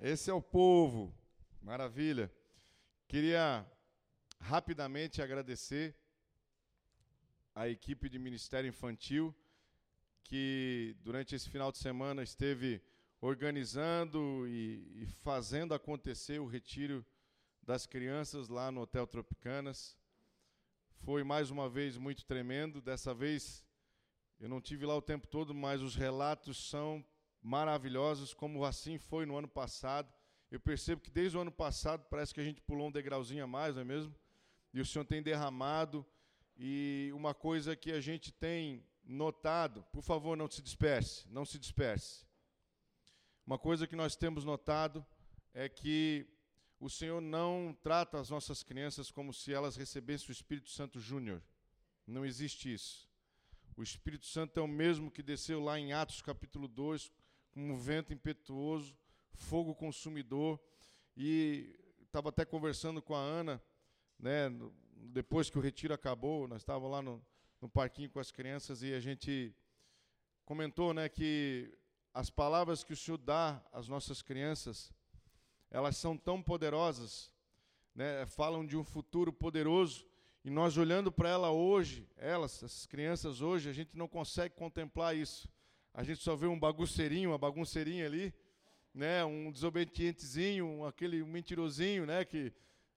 Esse é o povo. Maravilha. Queria rapidamente agradecer a equipe de Ministério Infantil que durante esse final de semana esteve organizando e, e fazendo acontecer o retiro das crianças lá no Hotel Tropicanas. Foi mais uma vez muito tremendo. Dessa vez eu não tive lá o tempo todo, mas os relatos são maravilhosos, como assim foi no ano passado. Eu percebo que desde o ano passado parece que a gente pulou um degrauzinho a mais, não é mesmo? E o Senhor tem derramado. E uma coisa que a gente tem notado, por favor, não se disperse, não se disperse. Uma coisa que nós temos notado é que o Senhor não trata as nossas crianças como se elas recebessem o Espírito Santo Júnior. Não existe isso. O Espírito Santo é o mesmo que desceu lá em Atos capítulo 2, como vento impetuoso, fogo consumidor. E estava até conversando com a Ana, né, depois que o retiro acabou, nós estávamos lá no, no parquinho com as crianças e a gente comentou né, que as palavras que o Senhor dá às nossas crianças, elas são tão poderosas, né, falam de um futuro poderoso, e nós olhando para ela hoje, elas, essas crianças hoje, a gente não consegue contemplar isso. A gente só vê um bagunceirinho, uma bagunceirinha ali, né, um desobedientezinho, um, aquele mentirosinho, né, que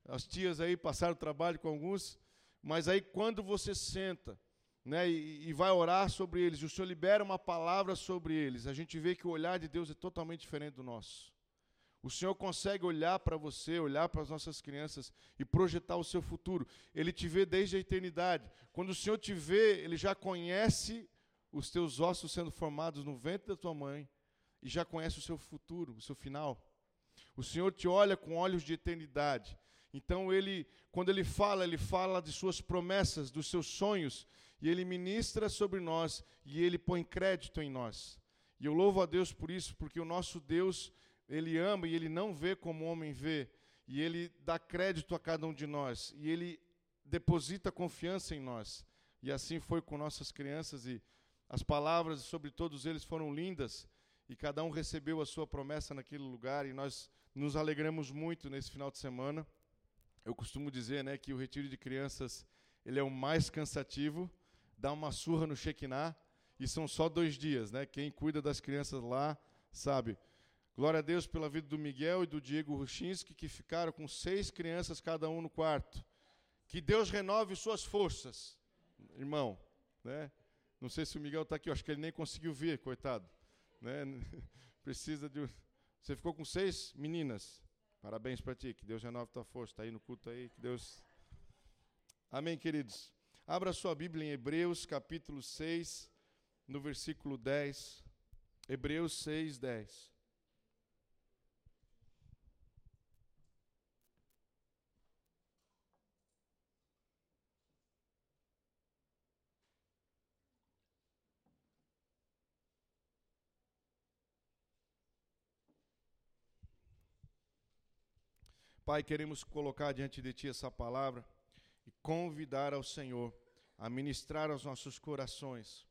as tias aí passaram trabalho com alguns, mas aí quando você senta, né, e, e, vai orar sobre eles, e o Senhor libera uma palavra sobre eles, a gente vê que o olhar de Deus é totalmente diferente do nosso. O Senhor consegue olhar para você, olhar para as nossas crianças e projetar o seu futuro. Ele te vê desde a eternidade. Quando o Senhor te vê, ele já conhece os teus ossos sendo formados no ventre da tua mãe e já conhece o seu futuro, o seu final. O Senhor te olha com olhos de eternidade. Então ele, quando ele fala, ele fala de suas promessas, dos seus sonhos, e ele ministra sobre nós e ele põe crédito em nós. E eu louvo a Deus por isso, porque o nosso Deus, ele ama e ele não vê como o homem vê, e ele dá crédito a cada um de nós, e ele deposita confiança em nós. E assim foi com nossas crianças e as palavras sobre todos eles foram lindas e cada um recebeu a sua promessa naquele lugar e nós nos alegramos muito nesse final de semana. Eu costumo dizer, né, que o retiro de crianças ele é o mais cansativo, dá uma surra no Shekinah e são só dois dias, né? Quem cuida das crianças lá sabe. Glória a Deus pela vida do Miguel e do Diego Ruchinski, que ficaram com seis crianças cada um no quarto. Que Deus renove suas forças, irmão, né? Não sei se o Miguel está aqui, eu acho que ele nem conseguiu ver, coitado. Né? Precisa de. Você ficou com seis meninas. Parabéns para ti, que Deus renove tua força. Está aí no culto aí, que Deus. Amém, queridos. Abra sua Bíblia em Hebreus, capítulo 6, no versículo 10. Hebreus 6, 10. Pai, queremos colocar diante de Ti essa palavra e convidar ao Senhor a ministrar aos nossos corações.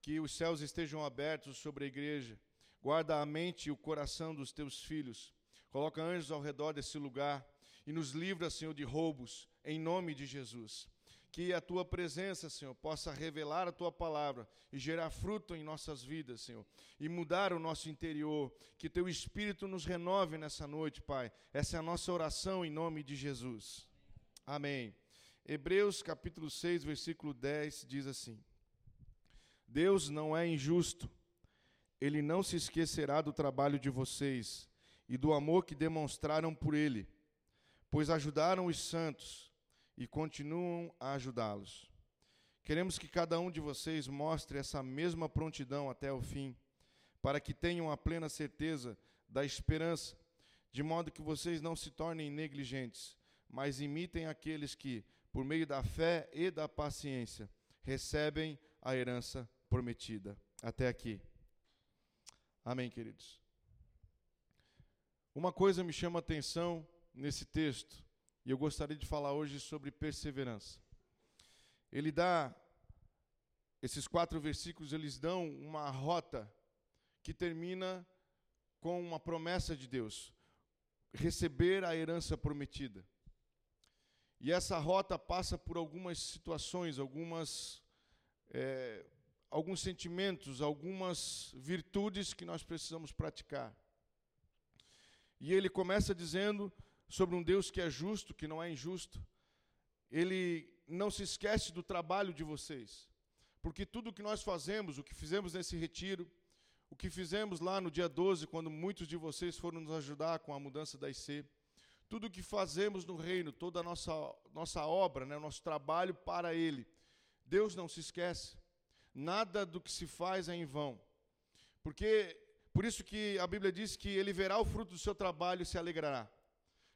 Que os céus estejam abertos sobre a igreja. Guarda a mente e o coração dos teus filhos. Coloca anjos ao redor desse lugar e nos livra, Senhor, de roubos, em nome de Jesus que a tua presença, Senhor, possa revelar a tua palavra e gerar fruto em nossas vidas, Senhor, e mudar o nosso interior. Que teu espírito nos renove nessa noite, Pai. Essa é a nossa oração em nome de Jesus. Amém. Hebreus capítulo 6, versículo 10 diz assim: Deus não é injusto. Ele não se esquecerá do trabalho de vocês e do amor que demonstraram por ele, pois ajudaram os santos e continuam a ajudá-los. Queremos que cada um de vocês mostre essa mesma prontidão até o fim, para que tenham a plena certeza da esperança, de modo que vocês não se tornem negligentes, mas imitem aqueles que, por meio da fé e da paciência, recebem a herança prometida. Até aqui. Amém, queridos. Uma coisa me chama a atenção nesse texto, e eu gostaria de falar hoje sobre perseverança. Ele dá esses quatro versículos, eles dão uma rota que termina com uma promessa de Deus, receber a herança prometida. E essa rota passa por algumas situações, algumas, é, alguns sentimentos, algumas virtudes que nós precisamos praticar. E ele começa dizendo sobre um Deus que é justo, que não é injusto. Ele não se esquece do trabalho de vocês. Porque tudo o que nós fazemos, o que fizemos nesse retiro, o que fizemos lá no dia 12, quando muitos de vocês foram nos ajudar com a mudança da IC, tudo o que fazemos no reino, toda a nossa, nossa obra, né, nosso trabalho para Ele, Deus não se esquece. Nada do que se faz é em vão. Porque, por isso que a Bíblia diz que Ele verá o fruto do seu trabalho e se alegrará.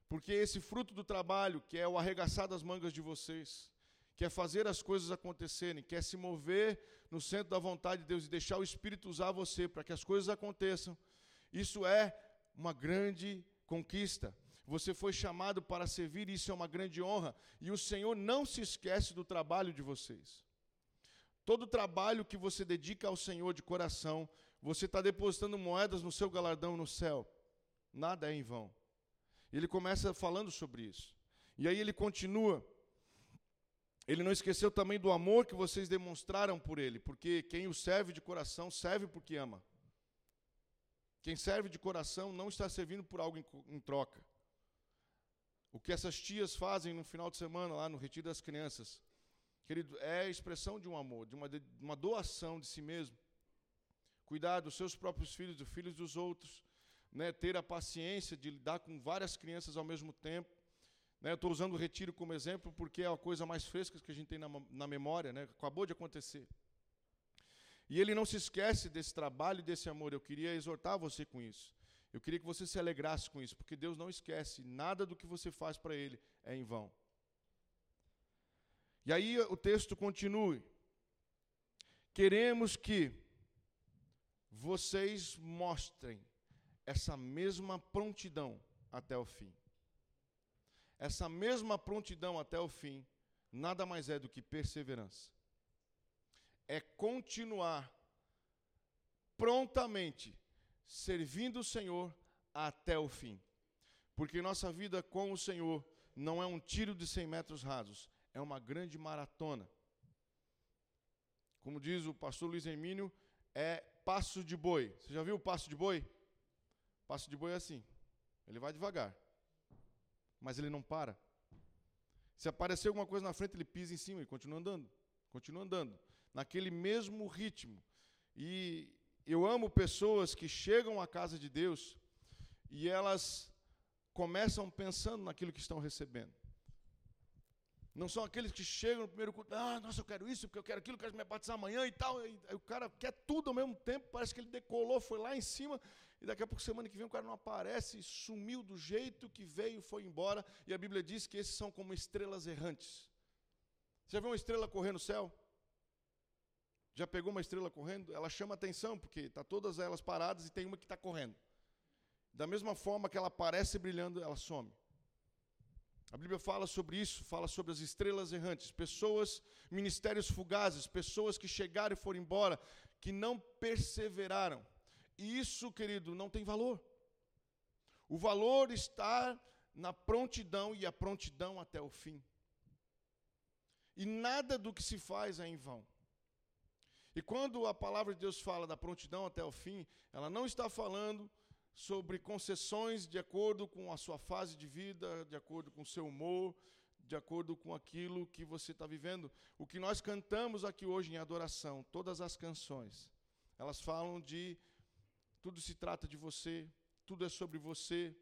Porque esse fruto do trabalho, que é o arregaçar das mangas de vocês, quer fazer as coisas acontecerem, quer se mover no centro da vontade de Deus e deixar o Espírito usar você para que as coisas aconteçam, isso é uma grande conquista. Você foi chamado para servir, isso é uma grande honra, e o Senhor não se esquece do trabalho de vocês. Todo trabalho que você dedica ao Senhor de coração, você está depositando moedas no seu galardão no céu. Nada é em vão. Ele começa falando sobre isso. E aí ele continua ele não esqueceu também do amor que vocês demonstraram por ele, porque quem o serve de coração serve porque ama. Quem serve de coração não está servindo por algo em, troca. O que essas tias fazem no final de semana, lá no Retiro das Crianças, querido, é a expressão de um amor, de uma, de uma doação de si mesmo. Cuidar dos seus próprios filhos, dos filhos dos outros, né, ter a paciência de lidar com várias crianças ao mesmo tempo né, estou usando o retiro como exemplo porque é a coisa mais fresca que a gente tem na, na memória, né, acabou de acontecer. E ele não se esquece desse trabalho e desse amor. Eu queria exortar você com isso. Eu queria que você se alegrasse com isso, porque Deus não esquece, nada do que você faz para Ele é em vão. E aí o texto continue. Queremos que vocês mostrem essa mesma prontidão até o fim. Essa mesma prontidão até o fim nada mais é do que perseverança. É continuar prontamente servindo o Senhor até o fim. Porque nossa vida com o Senhor não é um tiro de 100 metros rasos, é uma grande maratona. Como diz o pastor Luiz Hermínio, é passo de boi. Você já viu o passo de boi? Passo de boi é assim, ele vai devagar mas ele não para. Se aparecer alguma coisa na frente, ele pisa em cima e continua andando, continua andando, naquele mesmo ritmo. E eu amo pessoas que chegam à casa de Deus e elas começam pensando naquilo que estão recebendo. Não são aqueles que chegam no primeiro culto, ah, nossa, eu quero isso, porque eu quero aquilo, eu quero me batizar amanhã e tal. E, o cara quer tudo ao mesmo tempo, parece que ele decolou, foi lá em cima e daqui a pouco, semana que vem, o cara não aparece, sumiu do jeito que veio, foi embora. E a Bíblia diz que esses são como estrelas errantes. Você já viu uma estrela correr no céu? Já pegou uma estrela correndo? Ela chama atenção, porque está todas elas paradas e tem uma que está correndo. Da mesma forma que ela aparece brilhando, ela some. A Bíblia fala sobre isso, fala sobre as estrelas errantes, pessoas, ministérios fugazes, pessoas que chegaram e foram embora, que não perseveraram. E isso, querido, não tem valor. O valor está na prontidão e a prontidão até o fim. E nada do que se faz é em vão. E quando a palavra de Deus fala da prontidão até o fim, ela não está falando sobre concessões de acordo com a sua fase de vida, de acordo com o seu humor, de acordo com aquilo que você está vivendo. O que nós cantamos aqui hoje em adoração, todas as canções, elas falam de tudo se trata de você, tudo é sobre você.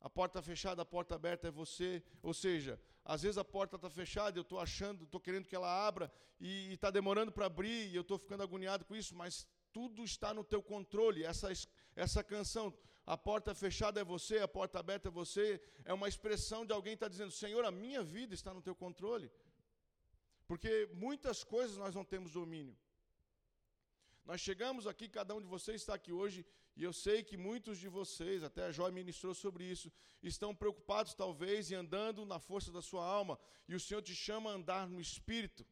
A porta fechada, a porta aberta é você. Ou seja, às vezes a porta está fechada, eu estou achando, estou querendo que ela abra e está demorando para abrir e eu estou ficando agoniado com isso, mas tudo está no teu controle. Essa, essa canção, a porta fechada é você, a porta aberta é você, é uma expressão de alguém que está dizendo: Senhor, a minha vida está no teu controle. Porque muitas coisas nós não temos domínio. Nós chegamos aqui, cada um de vocês está aqui hoje, e eu sei que muitos de vocês, até a Joy ministrou sobre isso, estão preocupados talvez e andando na força da sua alma, e o Senhor te chama a andar no espírito.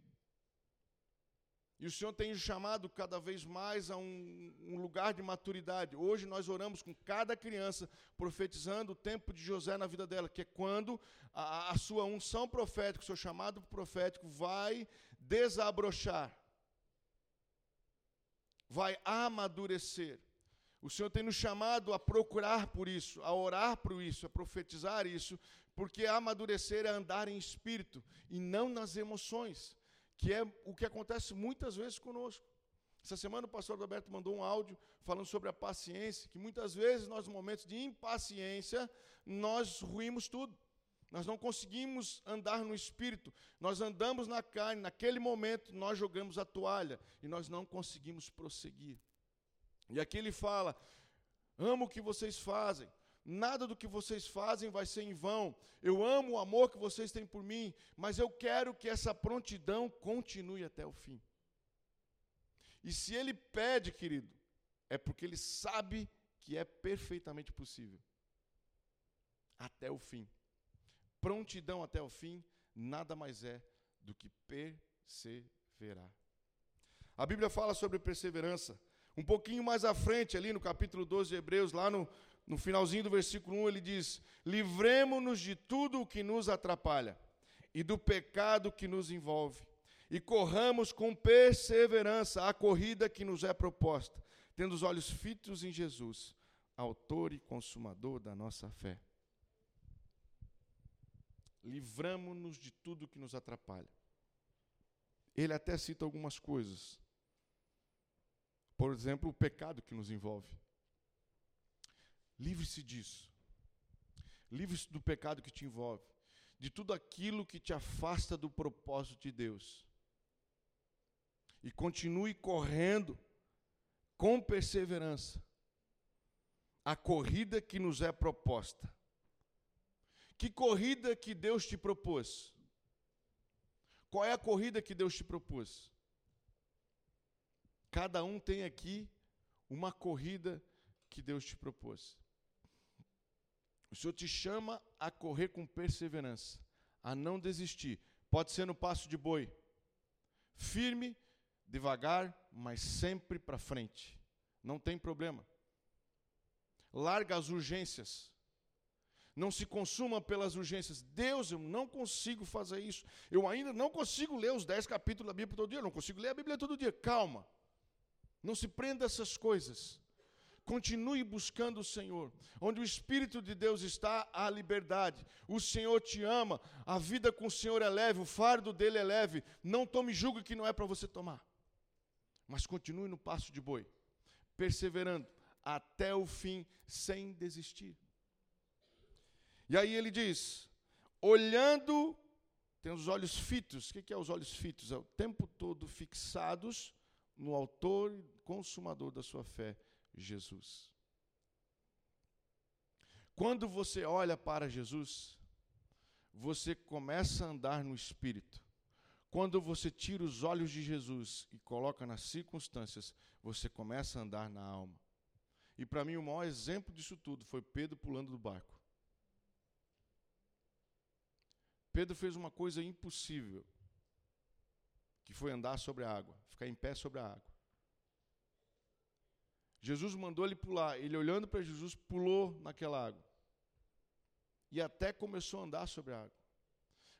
E o Senhor tem chamado cada vez mais a um, um, lugar de maturidade. Hoje nós oramos com cada criança, profetizando o tempo de José na vida dela, que é quando a, a sua unção profética, o seu chamado profético vai desabrochar, vai amadurecer. O Senhor tem nos chamado a procurar por isso, a orar por isso, a profetizar isso, porque amadurecer é andar em espírito e não nas emoções que é o que acontece muitas vezes conosco. Essa semana o pastor Roberto mandou um áudio falando sobre a paciência, que muitas vezes nós, em momentos de impaciência, nós ruímos tudo. Nós não conseguimos andar no espírito, nós andamos na carne, naquele momento nós jogamos a toalha e nós não conseguimos prosseguir. E aqui ele fala: amo o que vocês fazem, nada do que vocês fazem vai ser em vão. Eu amo o amor que vocês têm por mim, mas eu quero que essa prontidão continue até o fim. E se ele pede, querido, é porque ele sabe que é perfeitamente possível. Até o fim. Prontidão até o fim nada mais é do que perseverar. A Bíblia fala sobre perseverança. Um pouquinho mais à frente, ali no capítulo 12 de Hebreus, lá no, no finalzinho do versículo 1, ele diz: Livremos-nos de tudo o que nos atrapalha e do pecado que nos envolve, e corramos com perseverança a corrida que nos é proposta, tendo os olhos fitos em Jesus, autor e consumador da nossa fé. Livramos-nos de tudo que nos atrapalha. Ele até cita algumas coisas. Por exemplo, o pecado que nos envolve. Livre-se disso. Livre-se do pecado que te envolve, de tudo aquilo que te afasta do propósito de Deus. E continue correndo com perseverança a corrida que nos é proposta. Que corrida que Deus te propôs? Qual é a corrida que Deus te propôs? Cada um tem aqui uma corrida que Deus te propôs. O Senhor te chama a correr com perseverança, a não desistir. Pode ser no passo de boi, firme, devagar, mas sempre para frente. Não tem problema. Larga as urgências. Não se consuma pelas urgências. Deus, eu não consigo fazer isso. Eu ainda não consigo ler os dez capítulos da Bíblia todo dia. Eu não consigo ler a Bíblia todo dia. Calma. Não se prenda a essas coisas. Continue buscando o Senhor. Onde o Espírito de Deus está, há liberdade. O Senhor te ama, a vida com o Senhor é leve, o fardo dele é leve. Não tome julgo que não é para você tomar. Mas continue no passo de boi, perseverando até o fim, sem desistir. E aí ele diz: olhando, tem os olhos fitos. O que é os olhos fitos? É o tempo todo fixados no Autor e Consumador da sua fé Jesus. Quando você olha para Jesus, você começa a andar no Espírito. Quando você tira os olhos de Jesus e coloca nas circunstâncias, você começa a andar na alma. E para mim, o maior exemplo disso tudo foi Pedro pulando do barco. Pedro fez uma coisa impossível, que foi andar sobre a água, ficar em pé sobre a água. Jesus mandou ele pular. Ele, olhando para Jesus, pulou naquela água. E até começou a andar sobre a água.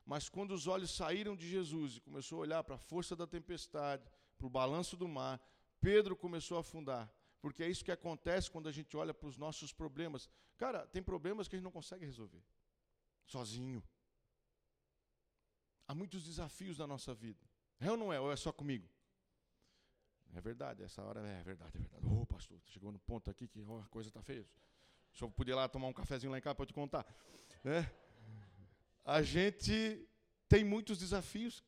Mas quando os olhos saíram de Jesus e começou a olhar para a força da tempestade, para o balanço do mar, Pedro começou a afundar. Porque é isso que acontece quando a gente olha para os nossos problemas. Cara, tem problemas que a gente não consegue resolver sozinho. Há muitos desafios na nossa vida. É ou não é? Ou é só comigo? É verdade, essa hora é verdade, é verdade. Pastor, chegou no ponto aqui que oh, a coisa está feia. Se eu puder lá tomar um cafezinho lá em casa para te contar. Né? A gente tem muitos desafios,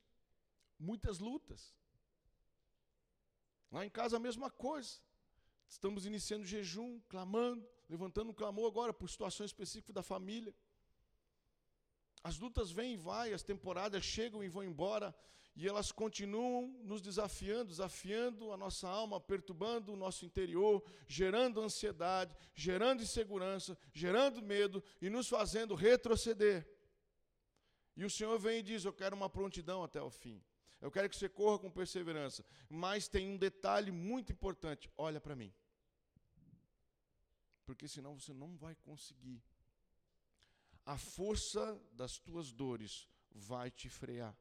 muitas lutas. Lá em casa a mesma coisa. Estamos iniciando jejum, clamando, levantando um clamor agora por situações específicas da família. As lutas vêm e vai, as temporadas chegam e vão embora, e elas continuam nos desafiando, desafiando a nossa alma, perturbando o nosso interior, gerando ansiedade, gerando insegurança, gerando medo e nos fazendo retroceder. E o Senhor vem e diz: Eu quero uma prontidão até o fim. Eu quero que você corra com perseverança. Mas tem um detalhe muito importante: olha para mim. Porque senão você não vai conseguir. A força das tuas dores vai te frear.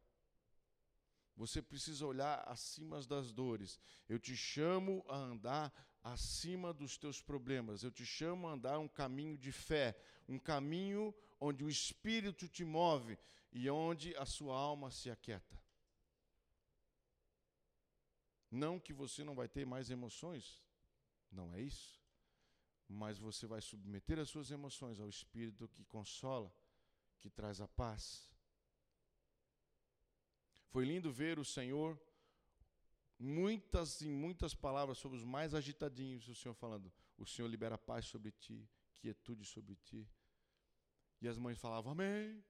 Você precisa olhar acima das dores. Eu te chamo a andar acima dos teus problemas. Eu te chamo a andar um caminho de fé, um caminho onde o Espírito te move e onde a sua alma se aquieta. Não que você não vai ter mais emoções, não é isso. Mas você vai submeter as suas emoções ao Espírito que consola, que traz a paz. Foi lindo ver o Senhor, muitas e muitas palavras sobre os mais agitadinhos, o Senhor falando: O Senhor libera paz sobre ti, quietude sobre ti. E as mães falavam: Amém.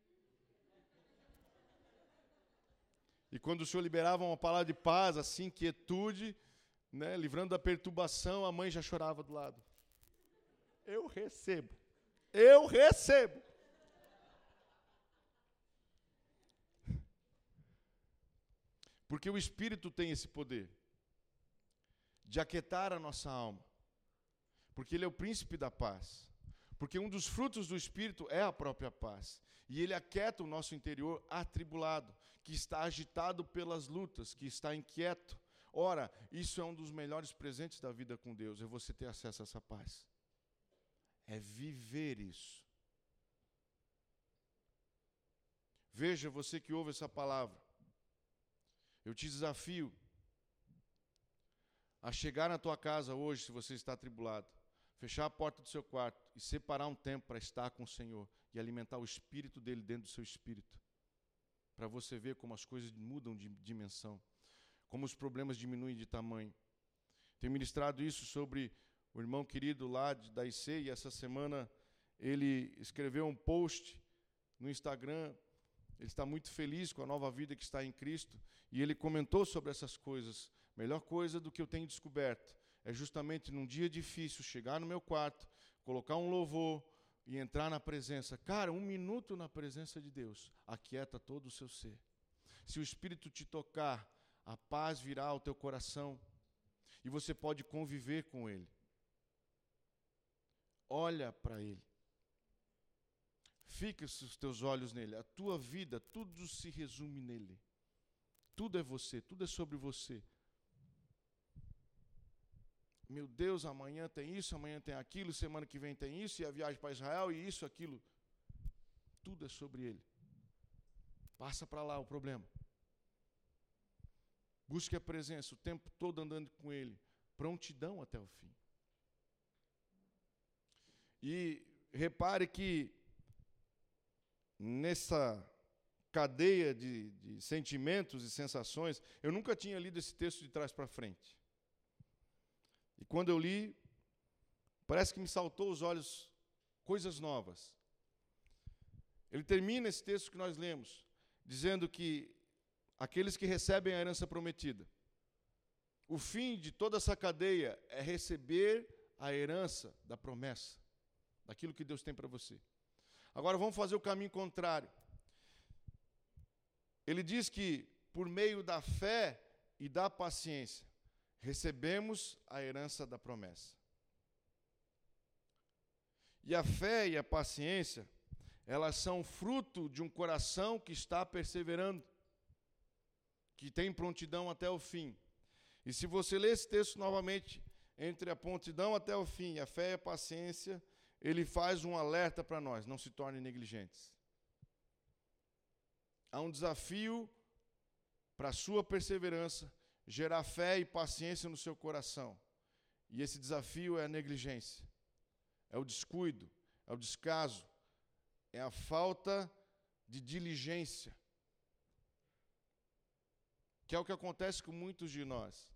E quando o Senhor liberava uma palavra de paz, assim, quietude, né, livrando da perturbação, a mãe já chorava do lado. Eu recebo. Eu recebo. Porque o Espírito tem esse poder de aquietar a nossa alma. Porque Ele é o príncipe da paz. Porque um dos frutos do Espírito é a própria paz. E Ele aquieta o nosso interior atribulado, que está agitado pelas lutas, que está inquieto. Ora, isso é um dos melhores presentes da vida com Deus, é você ter acesso a essa paz. É viver isso. Veja você que ouve essa palavra. Eu te desafio a chegar na tua casa hoje, se você está atribulado, fechar a porta do seu quarto e separar um tempo para estar com o Senhor e alimentar o espírito dele dentro do seu espírito. Para você ver como as coisas mudam de dimensão, como os problemas diminuem de tamanho. Tenho ministrado isso sobre o irmão querido lá da IC e essa semana ele escreveu um post no Instagram ele está muito feliz com a nova vida que está em Cristo e ele comentou sobre essas coisas. Melhor coisa do que eu tenho descoberto é justamente num dia difícil chegar no meu quarto, colocar um louvor e entrar na presença. Cara, um minuto na presença de Deus aquieta todo o seu ser. Se o Espírito te tocar, a paz virá ao teu coração e você pode conviver com Ele. Olha para Ele. Fica os teus olhos nele. A tua vida, tudo se resume nele. Tudo é você, tudo é sobre você. Meu Deus, amanhã tem isso, amanhã tem aquilo, semana que vem tem isso, e a viagem para Israel, e isso, aquilo. Tudo é sobre ele. Passa para lá o problema. Busque a presença, o tempo todo andando com ele. Prontidão até o fim. E repare que nessa cadeia de, de, sentimentos e sensações, eu nunca tinha lido esse texto de trás para frente. E quando eu li, parece que me saltou os olhos coisas novas. Ele termina esse texto que nós lemos, dizendo que aqueles que recebem a herança prometida, o fim de toda essa cadeia é receber a herança da promessa, daquilo que Deus tem para você. Agora vamos fazer o caminho contrário. Ele diz que por meio da fé e da paciência recebemos a herança da promessa. E a fé e a paciência, elas são fruto de um coração que está perseverando, que tem prontidão até o fim. E se você ler esse texto novamente, entre a prontidão até o fim, a fé e a paciência, ele faz um alerta para nós: não se tornem negligentes. Há um desafio para a sua perseverança, gerar fé e paciência no seu coração. E esse desafio é a negligência, é o descuido, é o descaso, é a falta de diligência. Que é o que acontece com muitos de nós.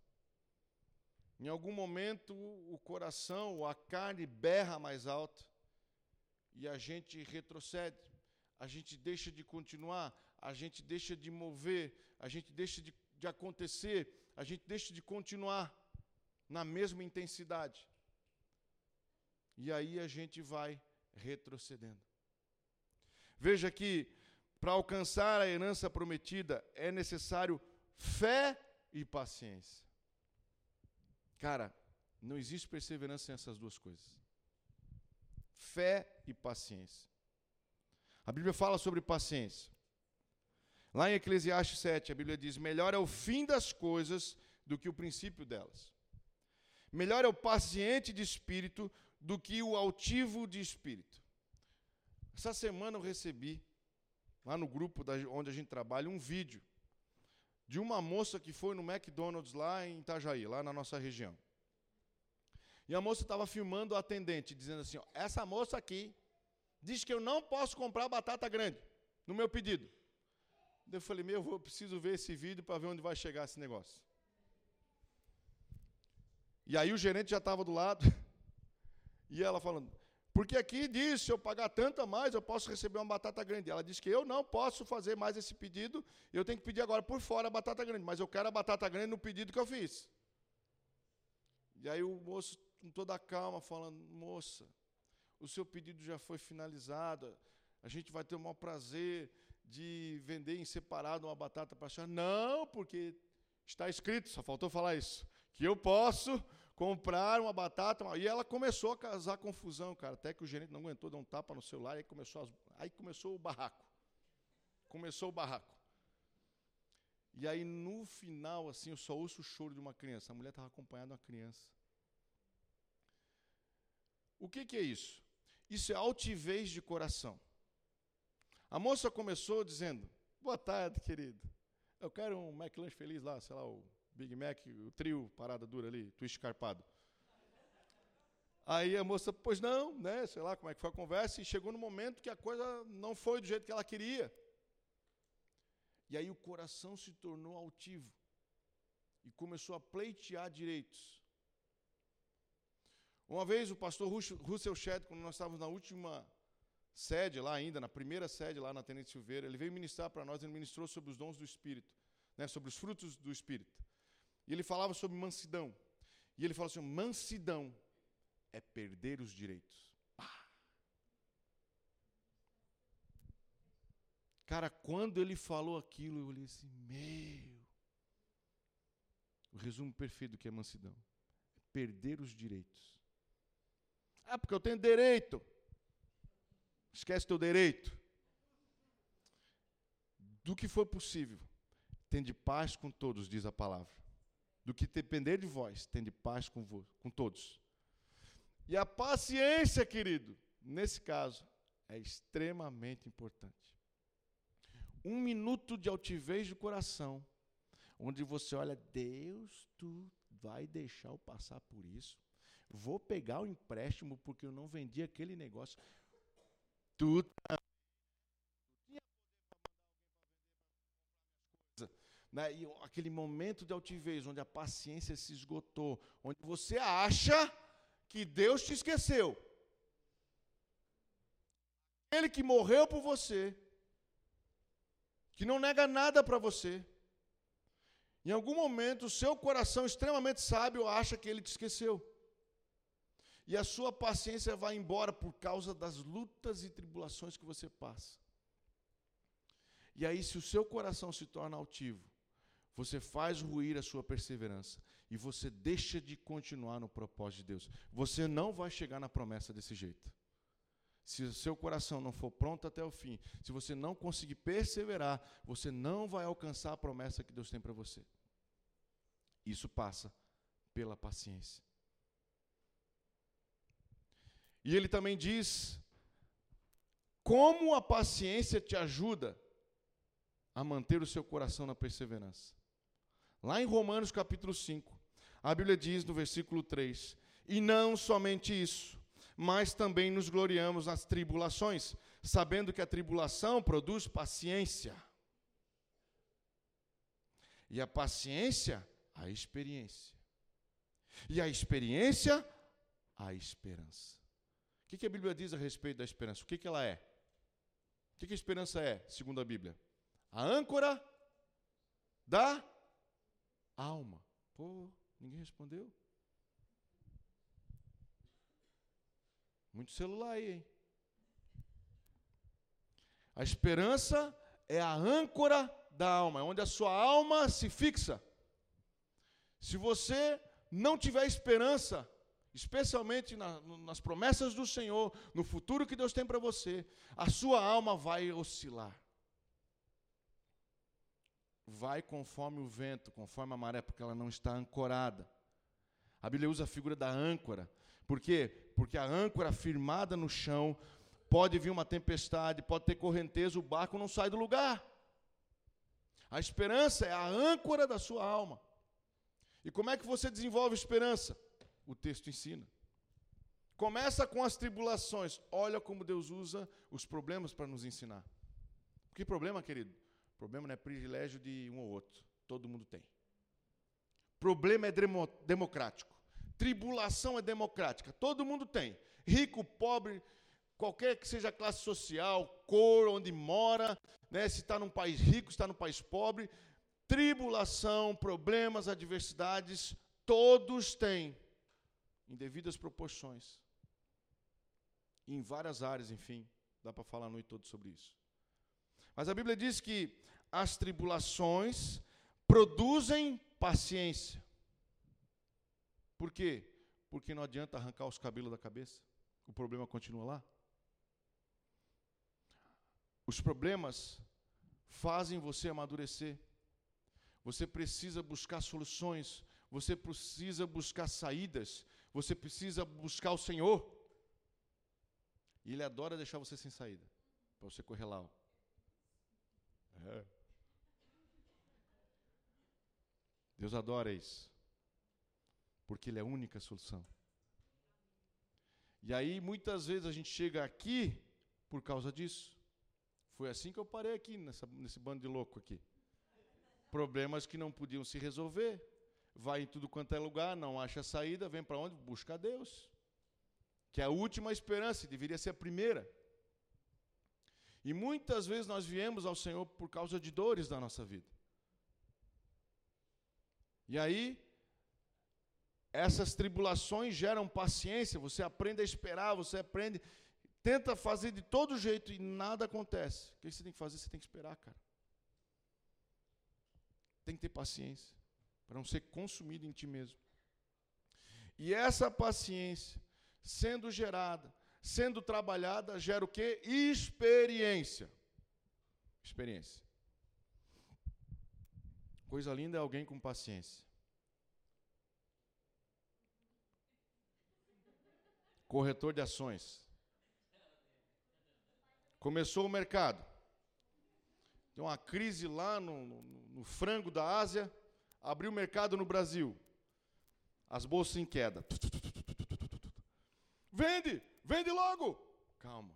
Em algum momento o coração, a carne berra mais alto e a gente retrocede, a gente deixa de continuar, a gente deixa de mover, a gente deixa de, de acontecer, a gente deixa de continuar na mesma intensidade. E aí a gente vai retrocedendo. Veja que para alcançar a herança prometida é necessário fé e paciência. Cara, não existe perseverança sem essas duas coisas. Fé e paciência. A Bíblia fala sobre paciência. Lá em Eclesiastes 7, a Bíblia diz: Melhor é o fim das coisas do que o princípio delas. Melhor é o paciente de espírito do que o altivo de espírito. Essa semana eu recebi, lá no grupo onde a gente trabalha, um vídeo de uma moça que foi no McDonald's lá em Itajaí, lá na nossa região. E a moça estava filmando a atendente, dizendo assim: ó, essa moça aqui diz que eu não posso comprar batata grande no meu pedido. Eu falei, meu, eu preciso ver esse vídeo para ver onde vai chegar esse negócio. E aí o gerente já estava do lado, e ela falando, porque aqui diz, se eu pagar tanto a mais, eu posso receber uma batata grande. Ela disse que eu não posso fazer mais esse pedido, eu tenho que pedir agora por fora a batata grande, mas eu quero a batata grande no pedido que eu fiz. E aí o moço, com toda a calma, falando, moça, o seu pedido já foi finalizado, a gente vai ter o maior prazer de vender em separado uma batata para a senhora. Não, porque está escrito, só faltou falar isso, que eu posso comprar uma batata. E ela começou a causar confusão, cara, até que o gerente não aguentou, deu um tapa no celular, e aí começou, as... aí começou o barraco. Começou o barraco. E aí, no final, assim, eu só ouço o choro de uma criança. A mulher estava acompanhada de uma criança. O que, que é isso? Isso é altivez de coração. A moça começou dizendo: Boa tarde, querido. Eu quero um McLanche feliz lá, sei lá, o Big Mac, o trio, parada dura ali, twist carpado. Aí a moça, pois não, né? Sei lá como é que foi a conversa, e chegou no momento que a coisa não foi do jeito que ela queria. E aí o coração se tornou altivo e começou a pleitear direitos. Uma vez o pastor Russell Shedd, quando nós estávamos na última sede lá ainda, na primeira sede lá na Tenente Silveira, ele veio ministrar para nós, ele ministrou sobre os dons do Espírito, né, sobre os frutos do Espírito. E ele falava sobre mansidão. E ele falou assim: mansidão é perder os direitos. Cara, quando ele falou aquilo, eu olhei assim, meu. O resumo perfeito do que é mansidão. É perder os direitos. Ah, porque eu tenho direito. Esquece teu direito. Do que for possível, tende paz com todos, diz a palavra. Do que depender de vós, tende paz com, com todos. E a paciência, querido, nesse caso, é extremamente importante. Um minuto de altivez do coração, onde você olha, Deus, tu vai deixar eu passar por isso. Vou pegar o empréstimo porque eu não vendi aquele negócio. Tu né? E aquele momento de altivez, onde a paciência se esgotou, onde você acha que Deus te esqueceu. Ele que morreu por você, que não nega nada para você. Em algum momento, o seu coração extremamente sábio acha que ele te esqueceu. E a sua paciência vai embora por causa das lutas e tribulações que você passa. E aí, se o seu coração se torna altivo, você faz ruir a sua perseverança e você deixa de continuar no propósito de Deus. Você não vai chegar na promessa desse jeito. Se o seu coração não for pronto até o fim, se você não conseguir perseverar, você não vai alcançar a promessa que Deus tem para você. Isso passa pela paciência. E ele também diz como a paciência te ajuda a manter o seu coração na perseverança. Lá em Romanos capítulo 5, a Bíblia diz no versículo 3: E não somente isso, mas também nos gloriamos nas tribulações, sabendo que a tribulação produz paciência. E a paciência, a experiência. E a experiência, a esperança. O que, a Bíblia diz a respeito da esperança? O que, ela é? O que, que a esperança é, segundo a Bíblia? A âncora da alma. Pô, ninguém respondeu. Muito celular aí, hein? A esperança é a âncora da alma, é onde a sua alma se fixa. Se você não tiver esperança, especialmente na, nas promessas do Senhor, no futuro que Deus tem para você, a sua alma vai oscilar. Vai conforme o vento, conforme a maré, porque ela não está ancorada. A Bíblia usa a figura da âncora. Por quê? Porque a âncora firmada no chão, pode vir uma tempestade, pode ter correnteza, o barco não sai do lugar. A esperança é a âncora da sua alma. E como é que você desenvolve esperança? O texto ensina. Começa com as tribulações. Olha como Deus usa os problemas para nos ensinar. Que problema, querido? Problema não é privilégio de um ou outro. Todo mundo tem. Problema é democrático. Tribulação é democrática. Todo mundo tem. Rico, pobre, qualquer que seja a classe social, cor, onde mora, né, se está num país rico, se está num país pobre, tribulação, problemas, adversidades, todos têm, em devidas proporções. em várias áreas, enfim, dá para falar a noite toda sobre isso. Mas a Bíblia diz que as tribulações produzem paciência. Por quê? Porque não adianta arrancar os cabelos da cabeça, o problema continua lá. Os problemas fazem você amadurecer. Você precisa buscar soluções, você precisa buscar saídas, você precisa buscar o Senhor. E Ele adora deixar você sem saída, para você correr lá. É. Deus adora isso, porque Ele é a única solução. E aí, muitas vezes, a gente chega aqui por causa disso. Foi assim que eu parei aqui, nessa, nesse bando de louco aqui. Problemas que não podiam se resolver. Vai em tudo quanto é lugar, não acha saída, vem para onde? Busca Deus. Que é a última esperança, deveria ser a primeira. E muitas vezes nós viemos ao Senhor por causa de dores da nossa vida. E aí, essas tribulações geram paciência, você aprende a esperar, você aprende tenta fazer de todo jeito e nada acontece. O que você tem que fazer? Você tem que esperar, cara. Tem que ter paciência para não ser consumido em ti mesmo. E essa paciência, sendo gerada, sendo trabalhada, gera o que? Experiência. Experiência. Coisa linda é alguém com paciência. Corretor de ações. Começou o mercado. Tem uma crise lá no, no, no frango da Ásia, abriu o mercado no Brasil. As bolsas em queda. Vende, vende logo. Calma.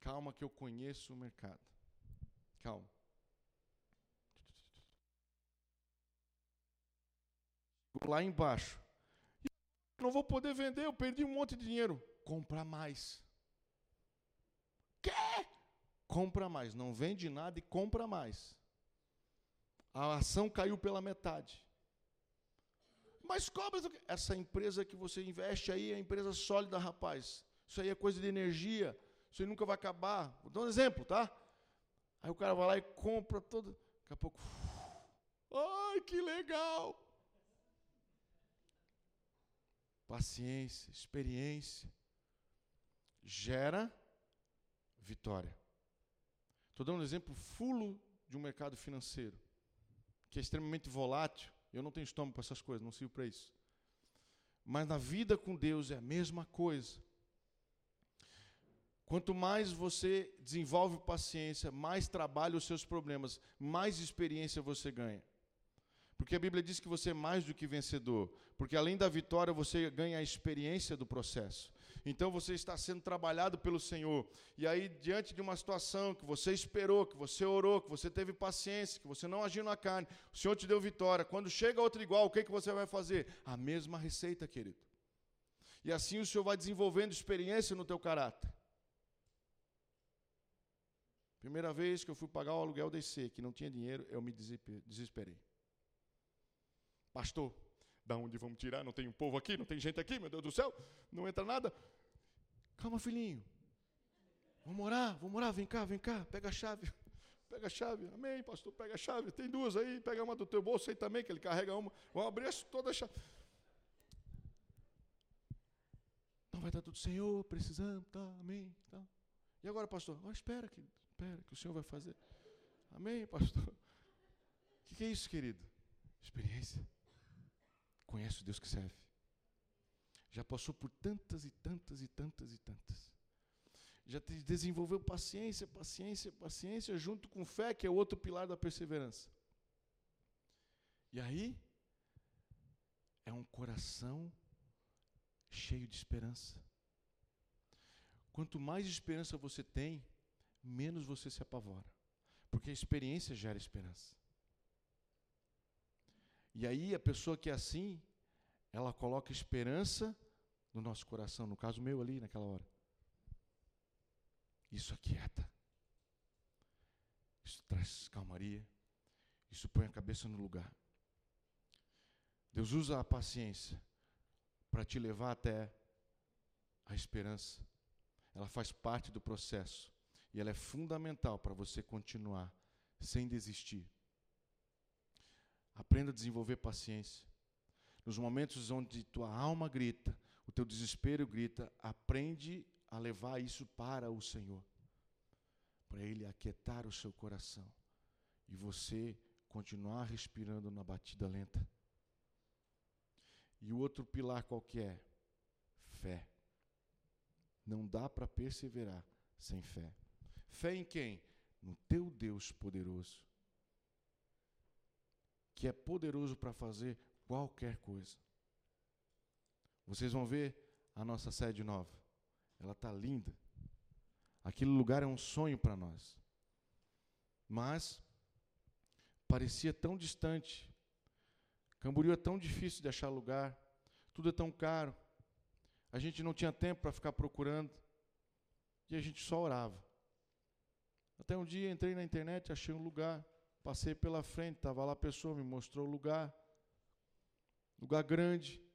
Calma que eu conheço o mercado. Calma. Lá embaixo. Não vou poder vender, eu perdi um monte de dinheiro. Comprar mais. Quer? Compra mais. Não vende nada e compra mais. A ação caiu pela metade. Mas cobra. Essa empresa que você investe aí é empresa sólida, rapaz. Isso aí é coisa de energia. Isso aí nunca vai acabar. Vou dar um exemplo, tá? Aí o cara vai lá e compra todo. Daqui a pouco. Ai, que legal! Paciência, experiência. Gera vitória. Estou dando um exemplo fulo de um mercado financeiro, que é extremamente volátil. Eu não tenho estômago para essas coisas, não sirvo para isso. Mas na vida com Deus é a mesma coisa. Quanto mais você desenvolve paciência, mais trabalha os seus problemas, mais experiência você ganha. Porque a Bíblia diz que você é mais do que vencedor. Porque além da vitória, você ganha a experiência do processo. Então você está sendo trabalhado pelo Senhor. E aí, diante de uma situação que você esperou, que você orou, que você teve paciência, que você não agiu na carne, o Senhor te deu vitória. Quando chega outro igual, o que, que você vai fazer? A mesma receita, querido. E assim o Senhor vai desenvolvendo experiência no teu caráter. Primeira vez que eu fui pagar o aluguel DC, que não tinha dinheiro, eu me desesperei. Pastor, da onde vamos tirar? Não tem um povo aqui, não tem gente aqui, meu Deus do céu, não entra nada. Calma, filhinho. Vamos orar, vamos orar, vem cá, vem cá, pega a chave. Pega a chave. Amém, pastor. Pega a chave. Tem duas aí. Pega uma do teu bolso aí também, que ele carrega uma. Vamos abrir toda a chave. Não vai dar tudo, Senhor, precisamos, tá, amém. Tá. E agora, pastor? Agora espera, querido. Espera, que o Senhor vai fazer. Amém, pastor. O que, que é isso, querido? Experiência. Conhece o Deus que serve. Já passou por tantas e tantas e tantas e tantas já desenvolveu paciência, paciência, paciência, junto com fé, que é outro pilar da perseverança. E aí, é um coração cheio de esperança. Quanto mais esperança você tem, menos você se apavora. Porque a experiência gera esperança. E aí, a pessoa que é assim, ela coloca esperança no nosso coração, no caso meu ali, naquela hora. Isso aquieta. Isso traz calmaria. Isso põe a cabeça no lugar. Deus usa a paciência para te levar até a esperança. Ela faz parte do processo. E ela é fundamental para você continuar sem desistir. Aprenda a desenvolver paciência. Nos momentos onde tua alma grita, teu desespero grita, aprende a levar isso para o Senhor, para Ele aquietar o seu coração e você continuar respirando na batida lenta. E o outro pilar qual é? Fé. Não dá para perseverar sem fé. Fé em quem? No teu Deus poderoso, que é poderoso para fazer qualquer coisa. Vocês vão ver a nossa sede nova. Ela está linda. Aquele lugar é um sonho para nós. Mas parecia tão distante. Camboriú é tão difícil de achar lugar. Tudo é tão caro. A gente não tinha tempo para ficar procurando. E a gente só orava. Até um dia entrei na internet, achei um lugar, passei pela frente, estava lá a pessoa, me mostrou o lugar. Lugar grande.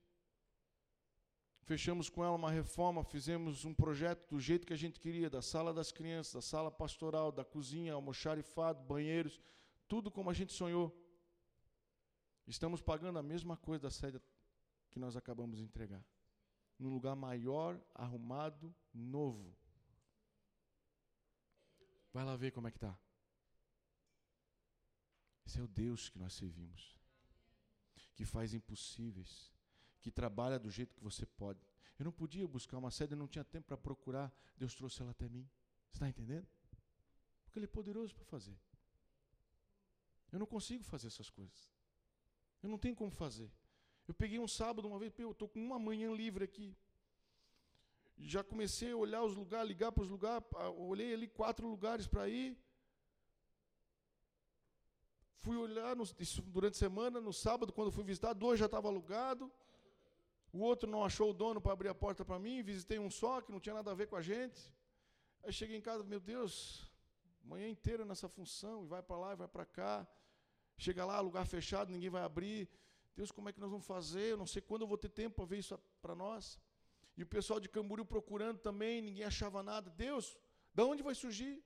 Fechamos com ela uma reforma, fizemos um projeto do jeito que a gente queria, da sala das crianças, da sala pastoral, da cozinha, almoxarifado, banheiros, tudo como a gente sonhou. Estamos pagando a mesma coisa da sede que nós acabamos de entregar. Num lugar maior, arrumado, novo. Vai lá ver como é que está. Esse é o Deus que nós servimos, que faz impossíveis que trabalha do jeito que você pode. Eu não podia buscar uma sede, eu não tinha tempo para procurar. Deus trouxe ela até mim. Você está entendendo? Porque Ele é poderoso para fazer. Eu não consigo fazer essas coisas. Eu não tenho como fazer. Eu peguei um sábado uma vez, eu estou com uma manhã livre aqui. Já comecei a olhar os lugares, ligar para os lugares, olhei ali quatro lugares para ir. Fui olhar no, durante a semana, no sábado, quando fui visitar, dois já estavam alugados. O outro não achou o dono para abrir a porta para mim, visitei um só que não tinha nada a ver com a gente. Aí cheguei em casa, meu Deus, manhã inteira nessa função, e vai para lá e vai para cá. Chega lá, lugar fechado, ninguém vai abrir. Deus, como é que nós vamos fazer? Eu não sei quando eu vou ter tempo para ver isso para nós. E o pessoal de Camboriú procurando também, ninguém achava nada. Deus, da onde vai surgir?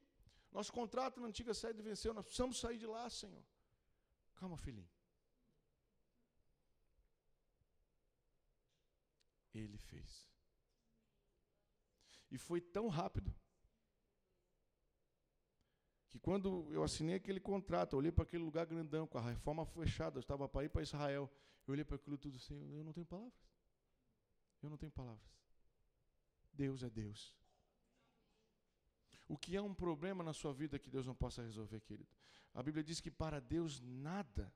Nosso contrato na antiga sede venceu, nós precisamos sair de lá, Senhor. Calma, filhinho. Ele fez. E foi tão rápido que quando eu assinei aquele contrato, eu olhei para aquele lugar grandão, com a reforma fechada, eu estava para ir para Israel. Eu olhei para aquilo tudo assim, eu não tenho palavras. Eu não tenho palavras. Deus é Deus. O que é um problema na sua vida que Deus não possa resolver, querido? A Bíblia diz que para Deus nada,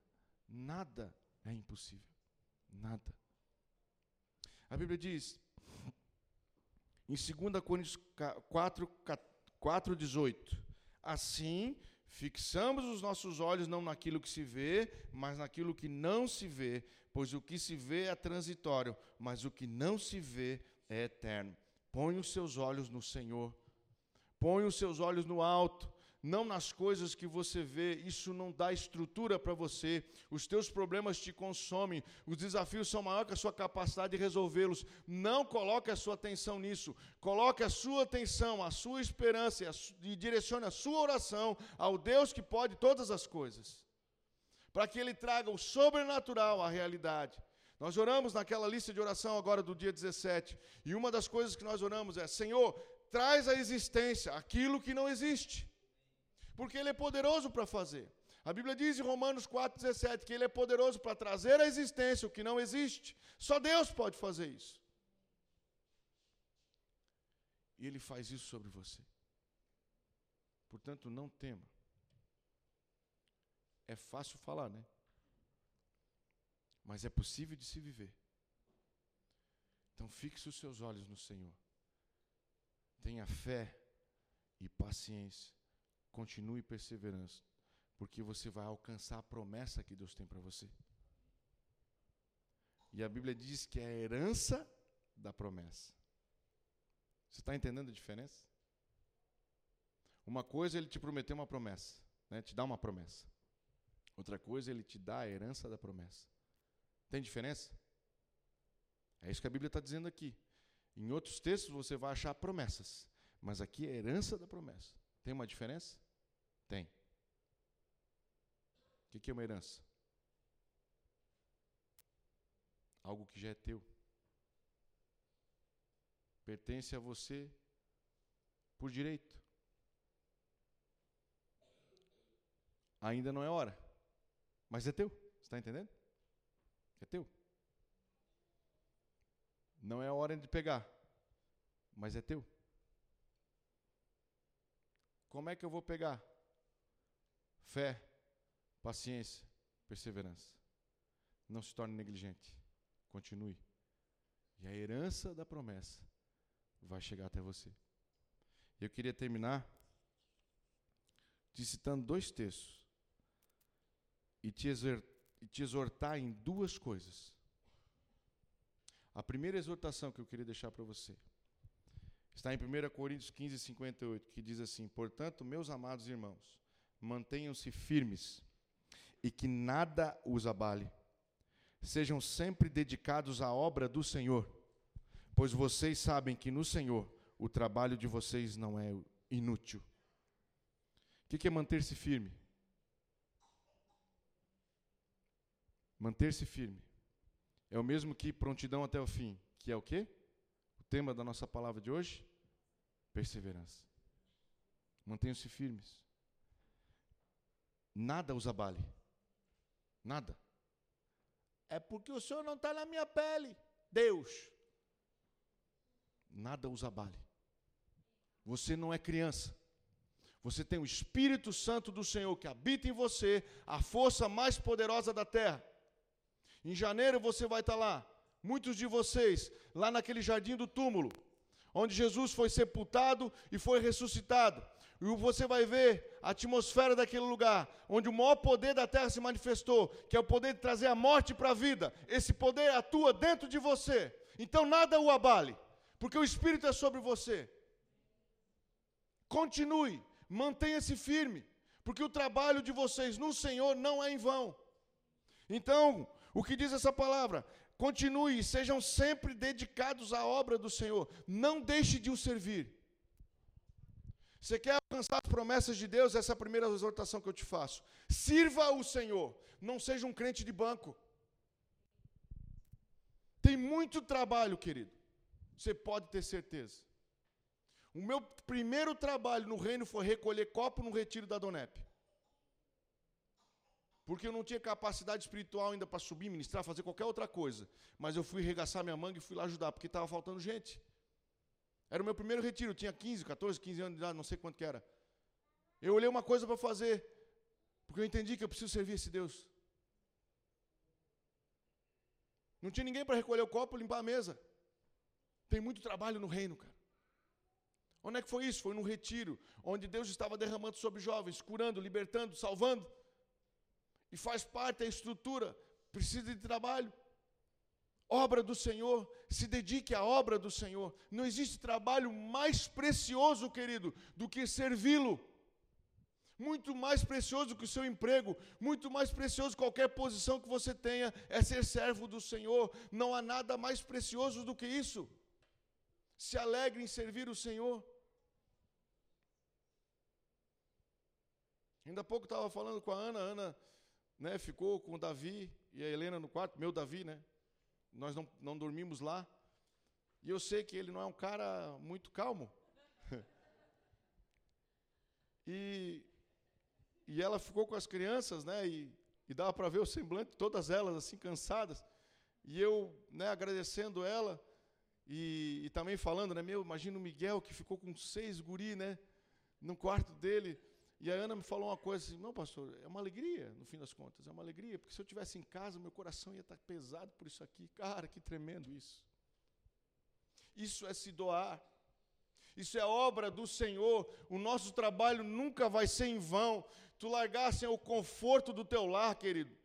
nada é impossível. Nada. A Bíblia diz, em 2 Coríntios 4, 4, 18: Assim, fixamos os nossos olhos não naquilo que se vê, mas naquilo que não se vê, pois o que se vê é transitório, mas o que não se vê é eterno. Põe os seus olhos no Senhor, põe os seus olhos no alto, não nas coisas que você vê, isso não dá estrutura para você. Os teus problemas te consomem, os desafios são maiores que a sua capacidade de resolvê-los. Não coloque a sua atenção nisso. Coloque a sua atenção, a sua esperança e direcione a sua oração ao Deus que pode todas as coisas. Para que ele traga o sobrenatural à realidade. Nós oramos naquela lista de oração agora do dia 17, e uma das coisas que nós oramos é: Senhor, traz à existência aquilo que não existe porque Ele é poderoso para fazer. A Bíblia diz em Romanos 4,17 que Ele é poderoso para trazer à existência o que não existe. Só Deus pode fazer isso. E Ele faz isso sobre você. Portanto, não tema. É fácil falar, né? Mas é possível de se viver. Então, fixe os seus olhos no Senhor. Tenha fé e paciência Continue perseverando, porque você vai alcançar a promessa que Deus tem para você. E a Bíblia diz que é a herança da promessa. Você está entendendo a diferença? Uma coisa é ele te prometer uma promessa, né? te dá uma promessa. Outra coisa é ele te dá a herança da promessa. Tem diferença? É isso que a Bíblia está dizendo aqui. Em outros textos você vai achar promessas, mas aqui é a herança da promessa. Tem uma diferença? Tem. O que é uma herança? Algo que já é teu. Pertence a você por direito. Ainda não é hora, mas é teu. Está entendendo? É teu. Não é a hora de pegar, mas é teu. Como é que eu vou pegar? Fé, paciência, perseverança. Não se torne negligente. Continue. E a herança da promessa vai chegar até você. Eu queria terminar te citando dois textos e te, exortar em duas coisas. A primeira exortação que eu queria deixar para você está em 1 Coríntios 15, 58, que diz assim: Portanto, meus amados irmãos, mantenham-se firmes e que nada os abale. Sejam sempre dedicados à obra do Senhor, pois vocês sabem que no Senhor o trabalho de vocês não é inútil. O que é manter-se firme? Manter-se firme é o mesmo que prontidão até o fim, que é o quê? O tema da nossa palavra de hoje? Perseverança. Mantenham-se firmes nada os abale. Nada. É porque o Senhor não está na minha pele. Deus. Nada os abale. Você não é criança. Você tem o Espírito Santo do Senhor que habita em você, a força mais poderosa da terra. Em janeiro você vai estar lá. Muitos de vocês, lá naquele jardim do túmulo, onde Jesus foi sepultado e foi ressuscitado. E você vai ver a atmosfera daquele lugar, onde o maior poder da terra se manifestou, que é o poder de trazer a morte para a vida. Esse poder atua dentro de você. Então nada o abale, porque o Espírito é sobre você. Continue, mantenha-se firme, porque o trabalho de vocês no Senhor não é em vão. Então, o que diz essa palavra? Continue, sejam sempre dedicados à obra do Senhor. Não deixe de o servir. Você quer alcançar as promessas de Deus? Essa é a primeira exortação que eu te faço. Sirva o Senhor. Não seja um crente de banco. Tem muito trabalho, querido. Você pode ter certeza. O meu primeiro trabalho no reino foi recolher copo no retiro da Donep. Porque eu não tinha capacidade espiritual ainda para subir, ministrar, fazer qualquer outra coisa. Mas eu fui regaçar minha manga e fui lá ajudar, porque estava faltando gente. Era o meu primeiro retiro, eu tinha 15, 14, 15 anos de idade, não sei quanto que era. Eu olhei uma coisa para fazer, porque eu entendi que eu preciso servir esse Deus. Não tinha ninguém para recolher o copo e limpar a mesa. Tem muito trabalho no reino, cara. Onde é que foi isso? Foi no retiro, onde Deus estava derramando sobre jovens, curando, libertando, salvando. E faz parte da estrutura, precisa de trabalho obra do Senhor, se dedique à obra do Senhor. Não existe trabalho mais precioso, querido, do que servi-lo. Muito mais precioso que o seu emprego, muito mais precioso qualquer posição que você tenha, é ser servo do Senhor. Não há nada mais precioso do que isso. Se alegre em servir o Senhor. Ainda há pouco estava falando com a Ana, a Ana né, ficou com o Davi e a Helena no quarto, meu Davi, né? Nós não, não dormimos lá. E eu sei que ele não é um cara muito calmo. e, e ela ficou com as crianças, né? E, e dava para ver o semblante, todas elas assim cansadas. E eu, né, agradecendo ela e, e também falando, né, meu, imagina o Miguel que ficou com seis guri, né, no quarto dele. E a Ana me falou uma coisa assim: não, pastor, é uma alegria, no fim das contas, é uma alegria, porque se eu tivesse em casa, meu coração ia estar pesado por isso aqui. Cara, que tremendo isso. Isso é se doar. Isso é obra do Senhor. O nosso trabalho nunca vai ser em vão. Tu largasse o conforto do teu lar, querido,